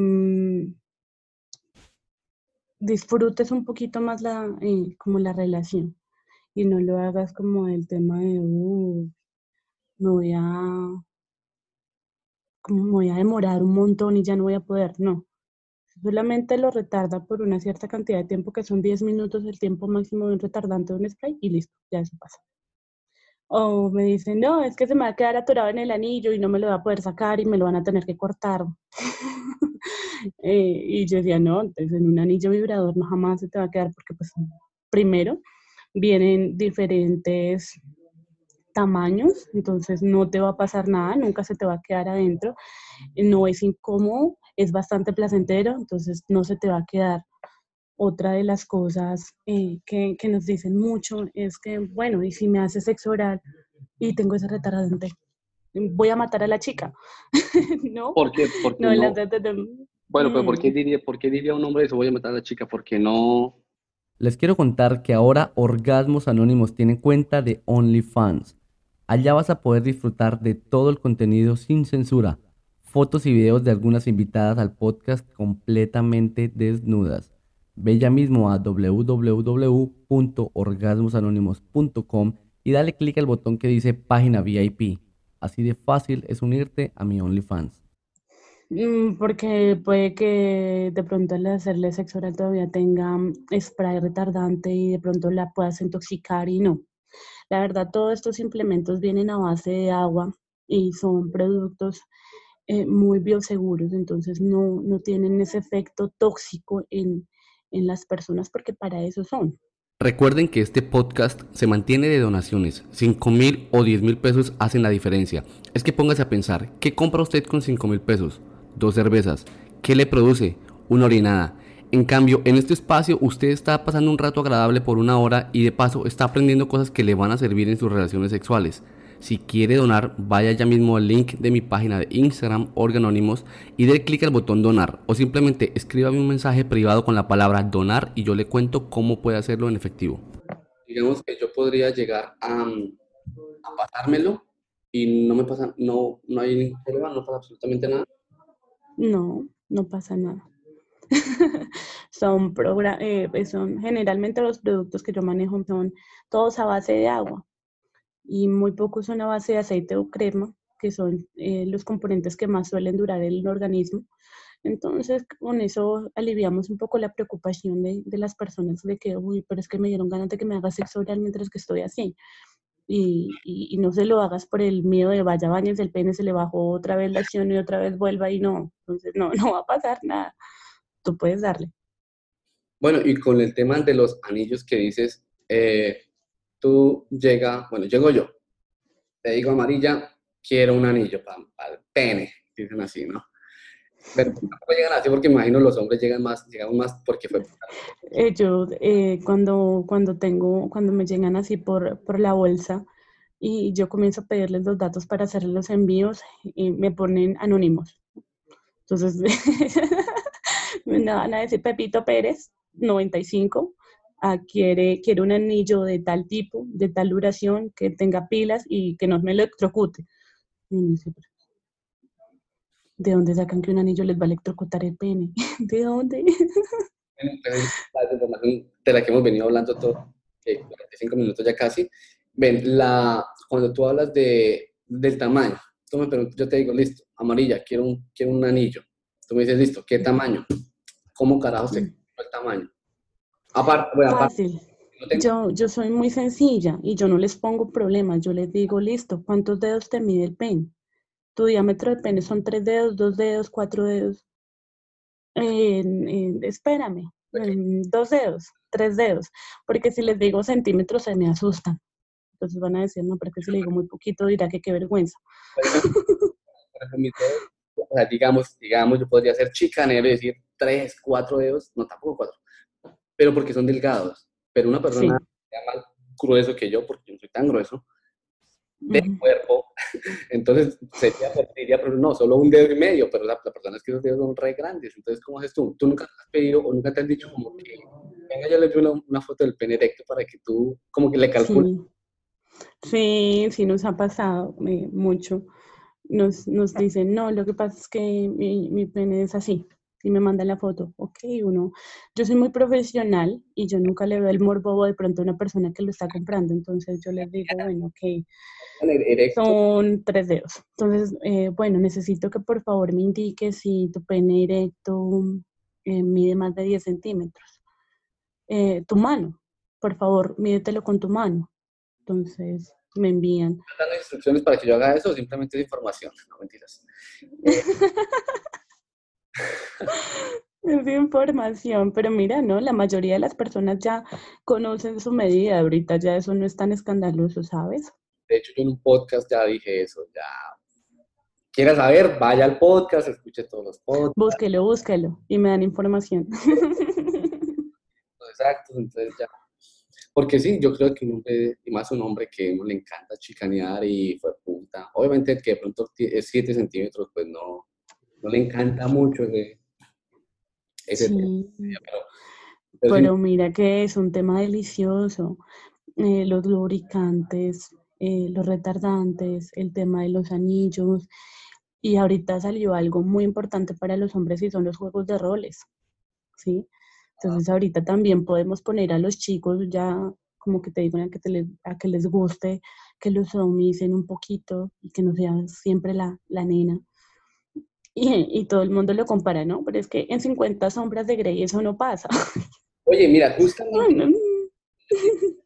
disfrutes un poquito más la, eh, como la relación y no lo hagas como el tema de, uh, me voy a, como me voy a demorar un montón y ya no voy a poder, no. Solamente lo retarda por una cierta cantidad de tiempo, que son 10 minutos el tiempo máximo de un retardante de un spray, y listo, ya eso pasa. O me dicen, no, es que se me va a quedar atorado en el anillo y no me lo va a poder sacar y me lo van a tener que cortar. Eh, y yo decía, no, entonces en un anillo vibrador no jamás se te va a quedar porque pues primero vienen diferentes tamaños, entonces no te va a pasar nada, nunca se te va a quedar adentro, no es incómodo, es bastante placentero, entonces no se te va a quedar. Otra de las cosas eh, que, que, nos dicen mucho es que, bueno, y si me hace sexo oral y tengo ese retardante, voy a matar a la chica, ¿no? ¿Por qué? Porque no, bueno, pero ¿por qué, mm. diría, ¿por qué diría un hombre eso voy a matar a la chica? Porque no... Les quiero contar que ahora Orgasmos Anónimos tiene cuenta de OnlyFans. Allá vas a poder disfrutar de todo el contenido sin censura, fotos y videos de algunas invitadas al podcast completamente desnudas. Ve ya mismo a www.orgasmosanónimos.com y dale clic al botón que dice página VIP. Así de fácil es unirte a mi OnlyFans. Mm, porque puede que de pronto al hacerle sexo oral todavía tenga spray retardante y de pronto la puedas intoxicar y no. La verdad, todos estos implementos vienen a base de agua y son productos eh, muy bioseguros, entonces no, no tienen ese efecto tóxico en, en las personas porque para eso son. Recuerden que este podcast se mantiene de donaciones. 5 mil o 10 mil pesos hacen la diferencia. Es que póngase a pensar, ¿qué compra usted con 5 mil pesos? dos cervezas. ¿Qué le produce? Una orinada. En cambio, en este espacio usted está pasando un rato agradable por una hora y de paso está aprendiendo cosas que le van a servir en sus relaciones sexuales. Si quiere donar, vaya ya mismo al link de mi página de Instagram Organónimos y dé clic al botón donar o simplemente escríbame un mensaje privado con la palabra donar y yo le cuento cómo puede hacerlo en efectivo. Digamos que yo podría llegar a, a pasármelo y no me pasa, no, no hay ningún problema, no pasa absolutamente nada. No, no pasa nada. son, eh, son generalmente los productos que yo manejo son todos a base de agua y muy pocos son a base de aceite o crema, que son eh, los componentes que más suelen durar en el organismo. Entonces, con eso aliviamos un poco la preocupación de, de, las personas de que, uy, pero es que me dieron ganas de que me haga sexo oral mientras que estoy así. Y, y, no se lo hagas por el miedo de vaya bañes, el pene se le bajó otra vez la acción y otra vez vuelva y no. Entonces, no, no va a pasar nada. Tú puedes darle. Bueno, y con el tema de los anillos que dices, eh, tú bueno, llego yo, te digo amarilla, quiero un anillo para, el pene, dicen así, ¿no? Pero tampoco llegan así porque imagino los hombres llegan más, llegan más porque fue... Eh, yo eh, cuando, cuando tengo, cuando me llegan así por, por la bolsa y yo comienzo a pedirles los datos para hacer los envíos, y me ponen anónimos. Entonces, me van a decir Pepito Pérez, 95, ah, quiere, quiere un anillo de tal tipo, de tal duración, que tenga pilas y que no me electrocute. ¿De dónde sacan que un anillo les va a electrocutar el pene? ¿De dónde? de la que hemos venido hablando todo, 45 minutos ya casi. Ven, la, cuando tú hablas de, del tamaño, tú me preguntas, yo te digo, listo, amarilla, quiero un, quiero un anillo. Tú me dices, listo, ¿qué tamaño? ¿Cómo carajo se mm. el tamaño? Aparte, Fácil. Yo, yo soy muy sencilla y yo no les pongo problemas. Yo les digo, listo, ¿cuántos dedos te mide el pen? Tu diámetro de pene son tres dedos, dos dedos, cuatro dedos. espérame, dos dedos, tres dedos. Porque si les digo centímetros se me asustan. Entonces van a decir, no, pero que si le digo muy poquito dirá que qué vergüenza. digamos, digamos, yo podría ser chicanero y decir tres, cuatro dedos, no tampoco cuatro, pero porque son delgados. Pero una persona más grueso que yo, porque no soy tan grueso, de cuerpo, entonces sería, diría, pero no, solo un dedo y medio, pero la, persona es que esos dedos son re grandes, entonces ¿cómo haces tú? ¿Tú nunca has pedido o nunca te han dicho como que, venga, yo le doy una, foto del pene erecto para que tú como que le calcules? Sí, sí, nos ha pasado eh, mucho. Nos, nos dicen, no, lo que pasa es que mi, mi pene es así y me mandan la foto. Ok, uno, yo soy muy profesional y yo nunca le veo el morbo de pronto a una persona que lo está comprando, entonces yo les digo, bueno, ok, son tres dedos. Entonces, eh, bueno, necesito que por favor me indique si tu pene erecto eh, mide más de 10 centímetros. Eh, tu mano, por favor, mídetelo con tu mano. Entonces, me envían. ¿Dando instrucciones para que yo haga eso o simplemente es información? No, mentiras. Es información, pero mira, ¿no? La mayoría de las personas ya conocen su medida, ahorita ya eso no es tan escandaloso, ¿sabes? De hecho, yo en un podcast ya dije eso, ya. Quiera saber, vaya al podcast, escuche todos los podcasts. Búsquelo, búsquelo y me dan información. Exacto, entonces ya. Porque sí, yo creo que un hombre, y más un hombre que no le encanta chicanear y fue puta. Obviamente que de pronto es 7 centímetros, pues no, no le encanta mucho ese, ese sí. pero, mira que es un tema delicioso. Eh, los lubricantes, eh, los retardantes, el tema de los anillos. Y ahorita salió algo muy importante para los hombres y son los juegos de roles. ¿sí? Entonces ahorita también podemos poner a los chicos ya como que te digan a que, te a que les guste, que los domicen un poquito y que no sea siempre la, la nena y, todo el mundo lo compara, ¿no? Pero es que en 50 sombras de Grey eso no pasa. Oye, mira, justamente...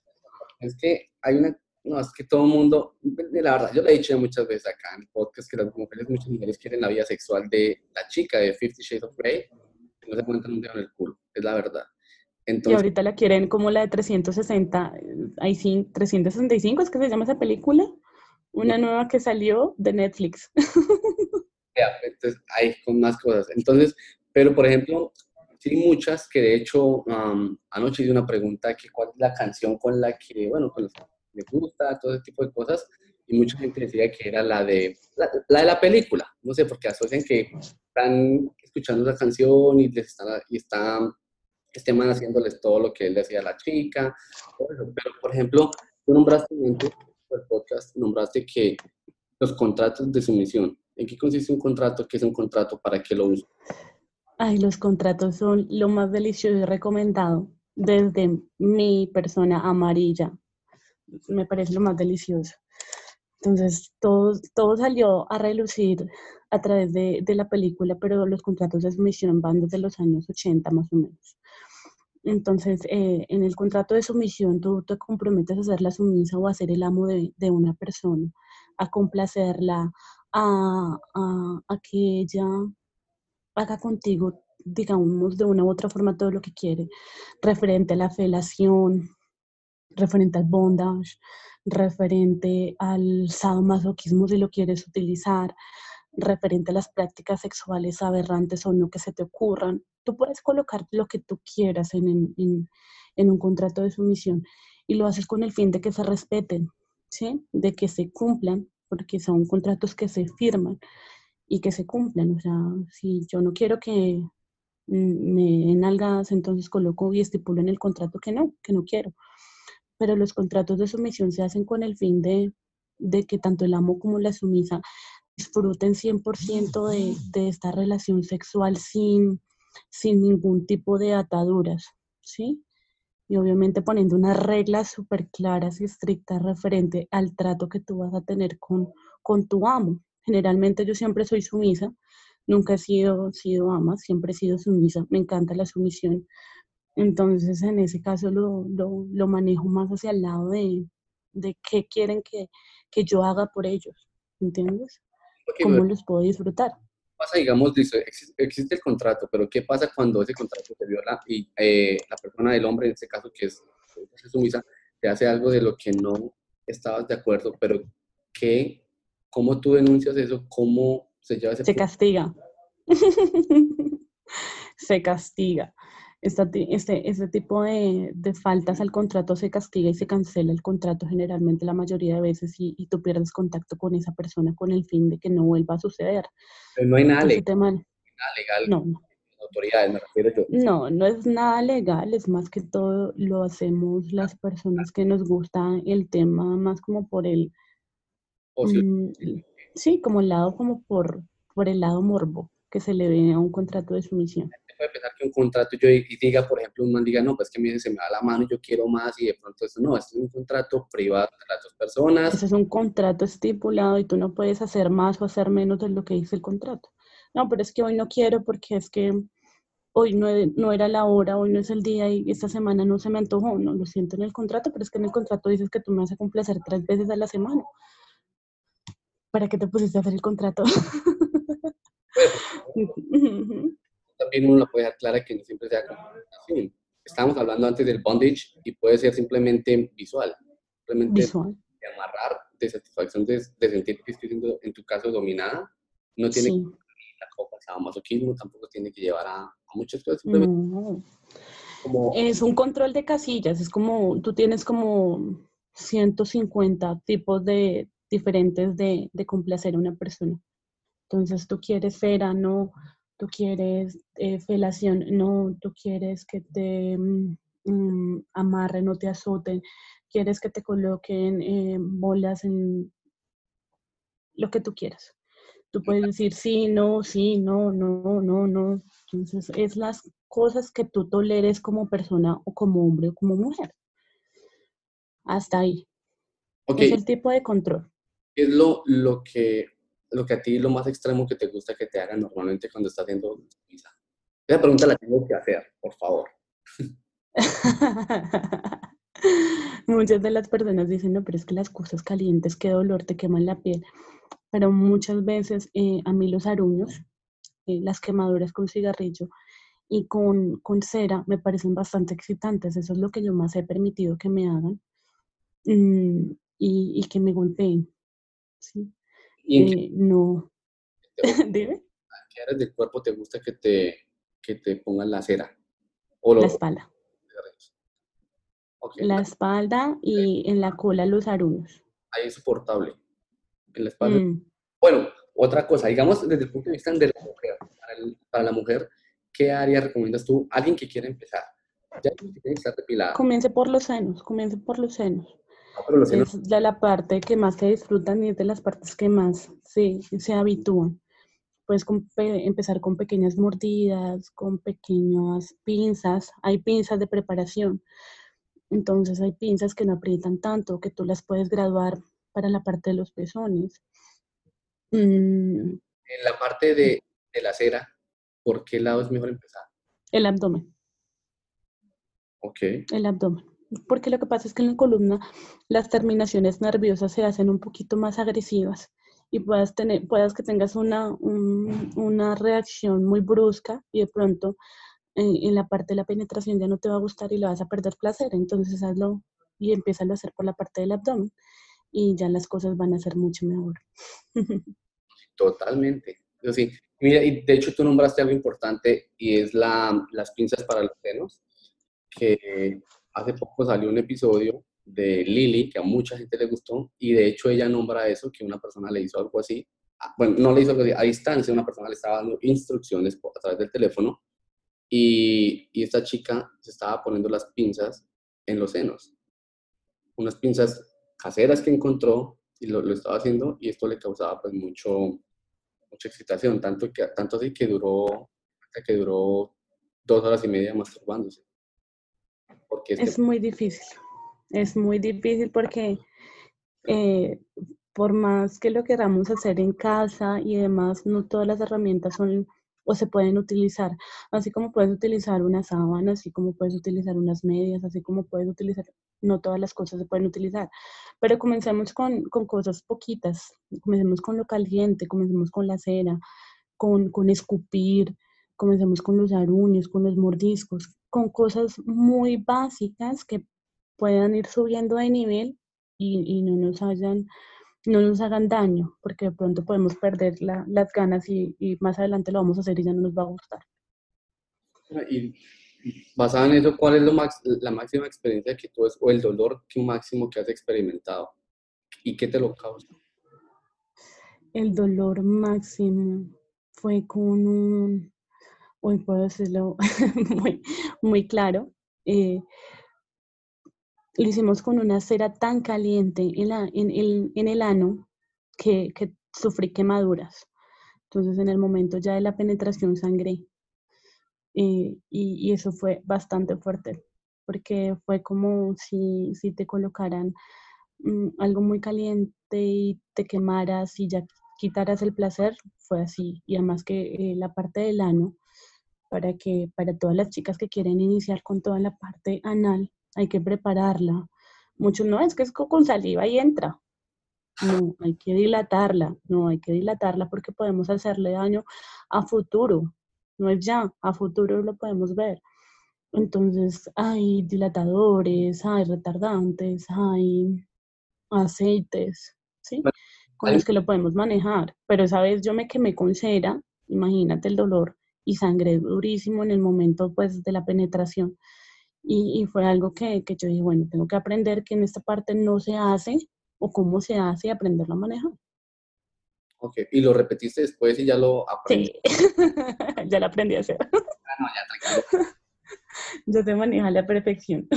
es que hay una... No, es que todo el mundo, la verdad, yo lo he dicho muchas veces acá en podcast que las mujeres, muchas mujeres quieren la vida sexual de la chica de Fifty Shades of Grey, no se cuentan un dedo en el culo, es la verdad. Entonces, y ahorita la quieren como la de 360, ahí sí, 365 es que se llama esa película, una nueva que salió de Netflix. Entonces hay con más cosas. Entonces, pero por ejemplo, sí muchas que de hecho anoche hice una pregunta que cuál es la canción con la que, bueno, con la que me gusta, todo ese tipo de cosas, y mucha gente decía que era la de la, de la película, no sé, porque asocian que están escuchando la canción y les están, y están este man haciéndoles todo lo que él decía a la chica, pero por ejemplo, nombraste nombraste que los contratos de sumisión. ¿En qué consiste un contrato? ¿Qué es un contrato? ¿Para qué lo uso? Ay, los contratos son lo más delicioso y recomendado desde mi persona amarilla. Me parece lo más delicioso. Entonces, todo, todo salió a relucir a través de, de, la película, pero los contratos de sumisión van desde los años 80 más o menos. Entonces, eh, en el contrato de sumisión, tú te comprometes a ser la sumisa o a ser el amo de, de una persona, a complacerla, a, a, a, que ella haga contigo, digamos, de una u otra forma todo lo que quiere, referente a la felación, referente al bondage, referente al sadomasoquismo si lo quieres utilizar, referente a las prácticas sexuales aberrantes o no que se te ocurran. Tú puedes colocar lo que tú quieras en, en, en un contrato de sumisión y lo haces con el fin de que se respeten, ¿sí? de que se cumplan, porque son contratos que se firman y que se cumplan. O sea, si yo no quiero que me enalgas, entonces coloco y estipulo en el contrato que no, que no quiero. Pero los contratos de sumisión se hacen con el fin de, de que tanto el amo como la sumisa disfruten 100% de, de esta relación sexual sin, sin ningún tipo de ataduras, ¿sí? Y obviamente poniendo unas reglas súper claras y estrictas referente al trato que tú vas a tener con, con tu amo. Generalmente yo siempre soy sumisa, nunca he sido, sido ama, siempre he sido sumisa, me encanta la sumisión. Entonces en ese caso lo, lo, lo manejo más hacia el lado de, de qué quieren que, que yo haga por ellos, ¿entiendes? cómo los puedo disfrutar. Pasa, digamos, dice, existe el contrato, pero ¿qué pasa cuando ese contrato se viola y eh, la persona del hombre, en este caso que es, sumisa, te hace algo de lo que no estabas de acuerdo, pero ¿qué, cómo tú denuncias eso? ¿Cómo se lleva ese Se castiga. se castiga este, este tipo de, de, faltas al contrato se castiga y se cancela el contrato generalmente la mayoría de veces y, y, tú pierdes contacto con esa persona con el fin de que no vuelva a suceder. Pero no hay nada, legal, nada legal. No, no. Autoridades, me refiero yo. No, no es nada legal, es más que todo lo hacemos las personas que nos gusta el tema más como por el... Mm, sí, como el lado, como por, por el lado morbo que se le ve a un contrato de sumisión puede pensar que un contrato yo y diga, por ejemplo, un man diga, no, pues que a mí se me va la mano y yo quiero más y de pronto esto no, esto es un contrato privado de las dos personas. Ese es un contrato estipulado y tú no puedes hacer más o hacer menos de lo que dice el contrato. No, pero es que hoy no quiero porque es que hoy no, no era la hora, hoy no es el día y esta semana no se me antojó, no lo siento en el contrato, pero es que en el contrato dices que tú me vas a complacer tres veces a la semana. ¿Para qué te pusiste a hacer el contrato? También uno la puede dejar clara que no siempre sea así. Estábamos hablando antes del bondage y puede ser simplemente visual. Simplemente visual. de amarrar, de satisfacción, de, de sentir que estoy siendo, en tu caso, dominada. No tiene sí. que la copa, masoquismo, tampoco tiene que llevar a, a muchas cosas. No. Como, es un control de casillas, es como, tú tienes como 150 tipos de diferentes de, de complacer a una persona. Entonces tú quieres ser no tú quieres eh, felación, no, tú quieres que te mm, mm, amarren, no te azoten, quieres que te coloquen eh, bolas en lo que tú quieras. Tú puedes decir sí, no, sí, no, no, no, no. Entonces, es las cosas que tú toleres como persona o como hombre o como mujer. Hasta ahí. Okay. Es el tipo de control. Es lo, lo que lo que a ti lo más extremo que te gusta que te hagan normalmente cuando estás haciendo? Esa pregunta la tengo que hacer, por favor. muchas de las personas dicen, no, pero es que las cosas calientes, qué dolor, te queman la piel. Pero muchas veces eh, a mí los aruños, eh, las quemaduras con cigarrillo y con, con, cera me parecen bastante excitantes. Eso es lo que yo más he permitido que me hagan mm, y, y, que me golpeen. ¿sí? ¿Y en eh, no. Dime. ¿A qué áreas del cuerpo te gusta que te, que te pongan la cera? O lo, la espalda. Okay. La espalda y en la cola los aruños. Ahí es soportable. En la espalda. Mm. Bueno, otra cosa, digamos desde el punto de vista de la mujer, para, el, para la mujer, ¿qué área recomiendas tú? Alguien que quiera empezar. Ya tiene que estar depilada. Comience por los senos, comience por los senos. Es de la parte que más se disfrutan y es de las partes que más se, se habitúan. Puedes empezar con pequeñas mordidas, con pequeñas pinzas. Hay pinzas de preparación. Entonces hay pinzas que no aprietan tanto, que tú las puedes graduar para la parte de los pezones. Mm. En la parte de, de la cera, ¿por qué lado es mejor empezar? El abdomen. Ok. El abdomen. Porque lo que pasa es que en la columna las terminaciones nerviosas se hacen un poquito más agresivas y puedas, tener, puedas que tengas una, una reacción muy brusca y de pronto en, la parte de la penetración ya no te va a gustar y le vas a perder placer. Entonces hazlo y empieza a hacer por la parte del abdomen y ya las cosas van a ser mucho mejor. Totalmente. sí. Mira, y de hecho tú nombraste algo importante y es la, las pinzas para los senos, que hace poco salió un episodio de Lily, que a mucha gente le gustó, y de hecho ella nombra eso, que una persona le hizo algo así, bueno, no le hizo algo así, a distancia una persona le estaba dando instrucciones a través del teléfono, y, y esta chica se estaba poniendo las pinzas en los senos, unas pinzas caseras que encontró, y lo, lo estaba haciendo, y esto le causaba pues mucho, mucha excitación, tanto, que, tanto así que duró, que duró dos horas y media masturbándose. Porque es, es muy difícil es muy difícil porque eh, por más que lo queramos hacer en casa y demás, no todas las herramientas son o se pueden utilizar. Así como puedes utilizar una sábana, así como puedes utilizar unas medias, así como puedes utilizar, no todas las cosas se pueden utilizar. Pero comencemos con, con cosas poquitas, comencemos con lo caliente, comencemos con la cera, con, con escupir, comencemos con los aruños, con los mordiscos, con cosas muy básicas que puedan ir subiendo de nivel y, no, nos hayan, no nos hagan daño, porque de pronto podemos perder las ganas y, más adelante lo vamos a hacer y ya no nos va a gustar. Y basado en eso, ¿cuál es lo la máxima experiencia que tú has, o el dolor máximo que has experimentado? ¿Y qué te lo causa? El dolor máximo fue con un, hoy puedo decirlo muy, claro, eh, lo hicimos con una cera tan caliente en, el, ano que, sufrí quemaduras. Entonces en el momento ya de la penetración sangré. Eh, y, eso fue bastante fuerte, porque fue como si, si te colocaran mm, algo muy caliente y te quemaras y ya quitaras el placer, fue así. Y además que eh, la parte del ano, para que para todas las chicas que quieren iniciar con toda la parte anal, hay que prepararla. Muchos no, es que es con saliva y entra. No, hay que dilatarla, no, hay que dilatarla porque podemos hacerle daño a futuro, no es ya, a futuro lo podemos ver. Entonces hay dilatadores, hay retardantes, hay aceites, ¿sí? Con los que lo podemos manejar. Pero esa vez yo me quemé con cera, imagínate el dolor, y sangré durísimo en el momento pues de la penetración. Y, fue algo que, que, yo dije, bueno, tengo que aprender que en esta parte no se hace o cómo se hace y aprenderlo a manejar. Ok, ¿y lo repetiste después y ya lo aprendí? Sí, ya lo aprendí a hacer. Ah, no, ya tranquilo. yo te manejo a la perfección.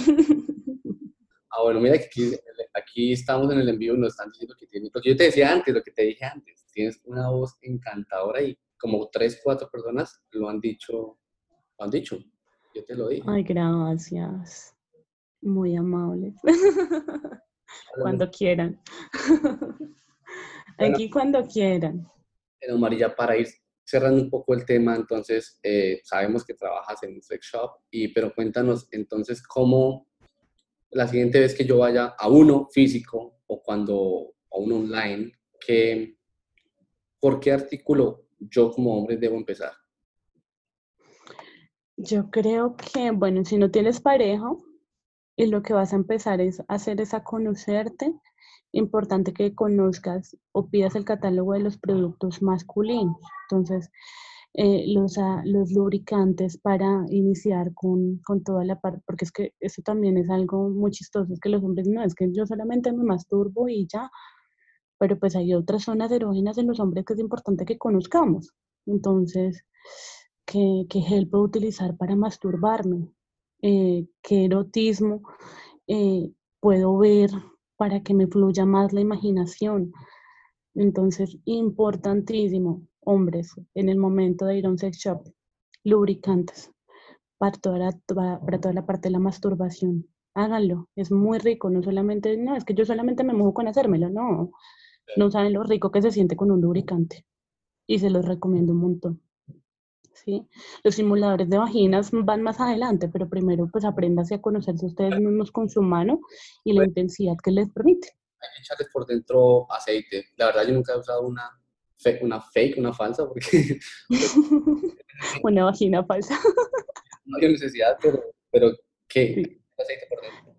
ah, bueno, mira que aquí, aquí estamos en el envío y nos están diciendo que tienes, lo que yo te decía antes, lo que te dije antes, tienes una voz encantadora y como tres, cuatro personas lo han dicho, lo han dicho. Yo te lo dije. Ay, gracias. Muy amables. cuando quieran. Aquí cuando quieran. Bueno, María, para ir cerrando un poco el tema, entonces eh, sabemos que trabajas en un sex shop, y, pero cuéntanos entonces cómo la siguiente vez que yo vaya a uno físico o cuando a uno online, que, ¿por qué artículo yo como hombre debo empezar? Yo creo que, bueno, si no tienes pareja y lo que vas a empezar es hacer es a conocerte, importante que conozcas o pidas el catálogo de los productos masculinos. Entonces, eh, los, ah, los lubricantes para iniciar con, con toda la parte, porque es que eso también es algo muy chistoso, es que los hombres no, es que yo solamente me masturbo y ya, pero pues hay otras zonas erógenas en los hombres que es importante que conozcamos. Entonces, que, que gel puedo utilizar para masturbarme, eh, qué erotismo eh, puedo ver para que me fluya más la imaginación. Entonces, importantísimo, hombres, en el momento de ir a un sex shop, lubricantes para toda la, para toda la parte de la masturbación. Háganlo, es muy rico, no solamente, no, es que yo solamente me mojo con hacérmelo, no, no saben lo rico que se siente con un lubricante y se los recomiendo un montón. ¿Sí? Los simuladores de vaginas van más adelante, pero primero pues apréndase a conocerse ustedes mismos con su mano y la intensidad que les permite. Hay que echarles por dentro aceite. La verdad yo nunca he usado una, una fake, una falsa, porque... una vagina falsa. no hay necesidad, pero, pero ¿qué? Aceite por dentro.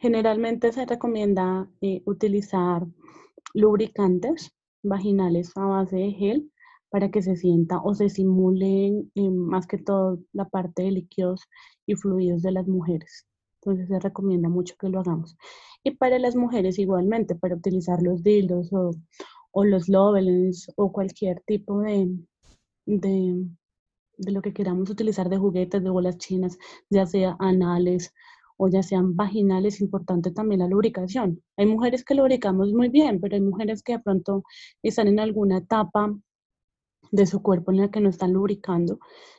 Generalmente se recomienda eh, utilizar lubricantes vaginales a base de gel para que se sienta o se simulen eh, más que todo la parte de líquidos y fluidos de las mujeres. Entonces se recomienda mucho que lo hagamos. Y para las mujeres igualmente, para utilizar los dildos o, o los lobelins o cualquier tipo de, de, de, lo que queramos utilizar de juguetes, de bolas chinas, ya sea anales o ya sean vaginales, importante también la lubricación. Hay mujeres que lubricamos muy bien, pero hay mujeres que de pronto están en alguna etapa de su cuerpo en la que no están lubricando.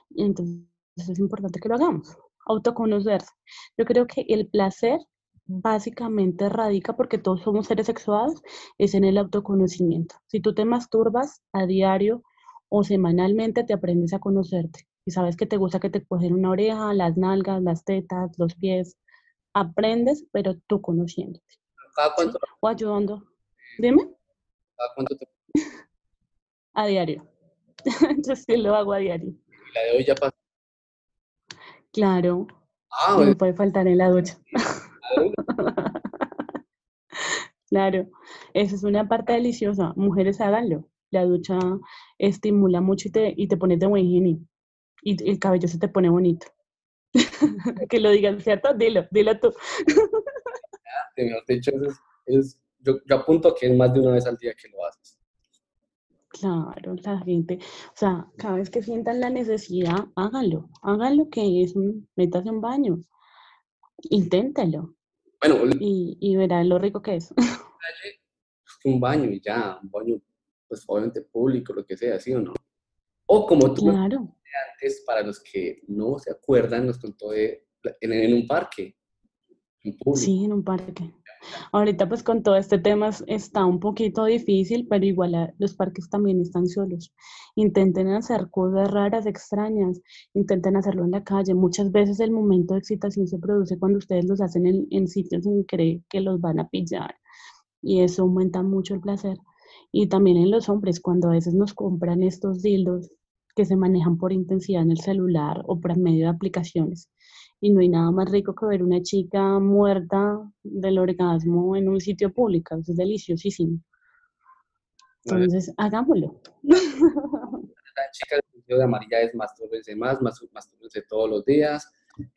Y entonces es importante que lo hagamos. Autoconocerse. Yo creo que el placer básicamente radica, porque todos somos seres sexuados, es en el autoconocimiento. Si tú te masturbas a diario o semanalmente, te aprendes a conocerte. Y sabes que te gusta que te cogen una oreja, las nalgas, las tetas, los pies, aprendes, pero tú conociéndote. ¿Cada cuánto? O ayudando. Dime. ¿Cada cuánto te... A diario. Yo sí lo hago a diario. ¿Y la de hoy ya pasó? Claro. Ah, no bueno. puede faltar en la ducha. claro. Esa es una parte deliciosa. Mujeres, háganlo. La ducha estimula mucho y te, y te pones de buen genio. Y el cabello se te pone bonito. que lo digan, ¿cierto? Dilo, dilo tú. De dicho, es, es, yo, yo apunto que es más de una vez al día que lo haces. Claro, la gente, o sea, cada vez que sientan la necesidad, háganlo, háganlo que es un, métase un baño, inténtalo Bueno, y, y verán lo rico que es. un baño y ya, un baño, pues obviamente público, lo que sea, ¿sí o no? O como tú Claro, antes, para los que no se acuerdan, nos contó de, en, en un parque, en sí, en un parque. Ahorita pues con todo este tema es- está un poquito difícil, pero igual a- los parques también están solos. Intenten hacer cosas raras, extrañas, intenten hacerlo en la calle. Muchas veces el momento de excitación se produce cuando ustedes los hacen en, en sitios sin creer que los van a pillar y eso aumenta mucho el placer. Y también en los hombres, cuando a veces nos compran estos dildos que se manejan por intensidad en el celular o por medio de aplicaciones. Y no hay nada más rico que ver una chica muerta del orgasmo en un sitio público. Eso es deliciosísimo. Entonces, hagámoslo. Las chicas, de amarilla es más, mas- mastúrbense todos los días.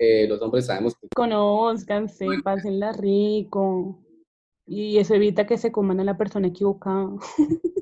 Eh, los hombres sabemos que Conózcanse, pásenla rico. Y eso evita que se coman a la persona equivocada.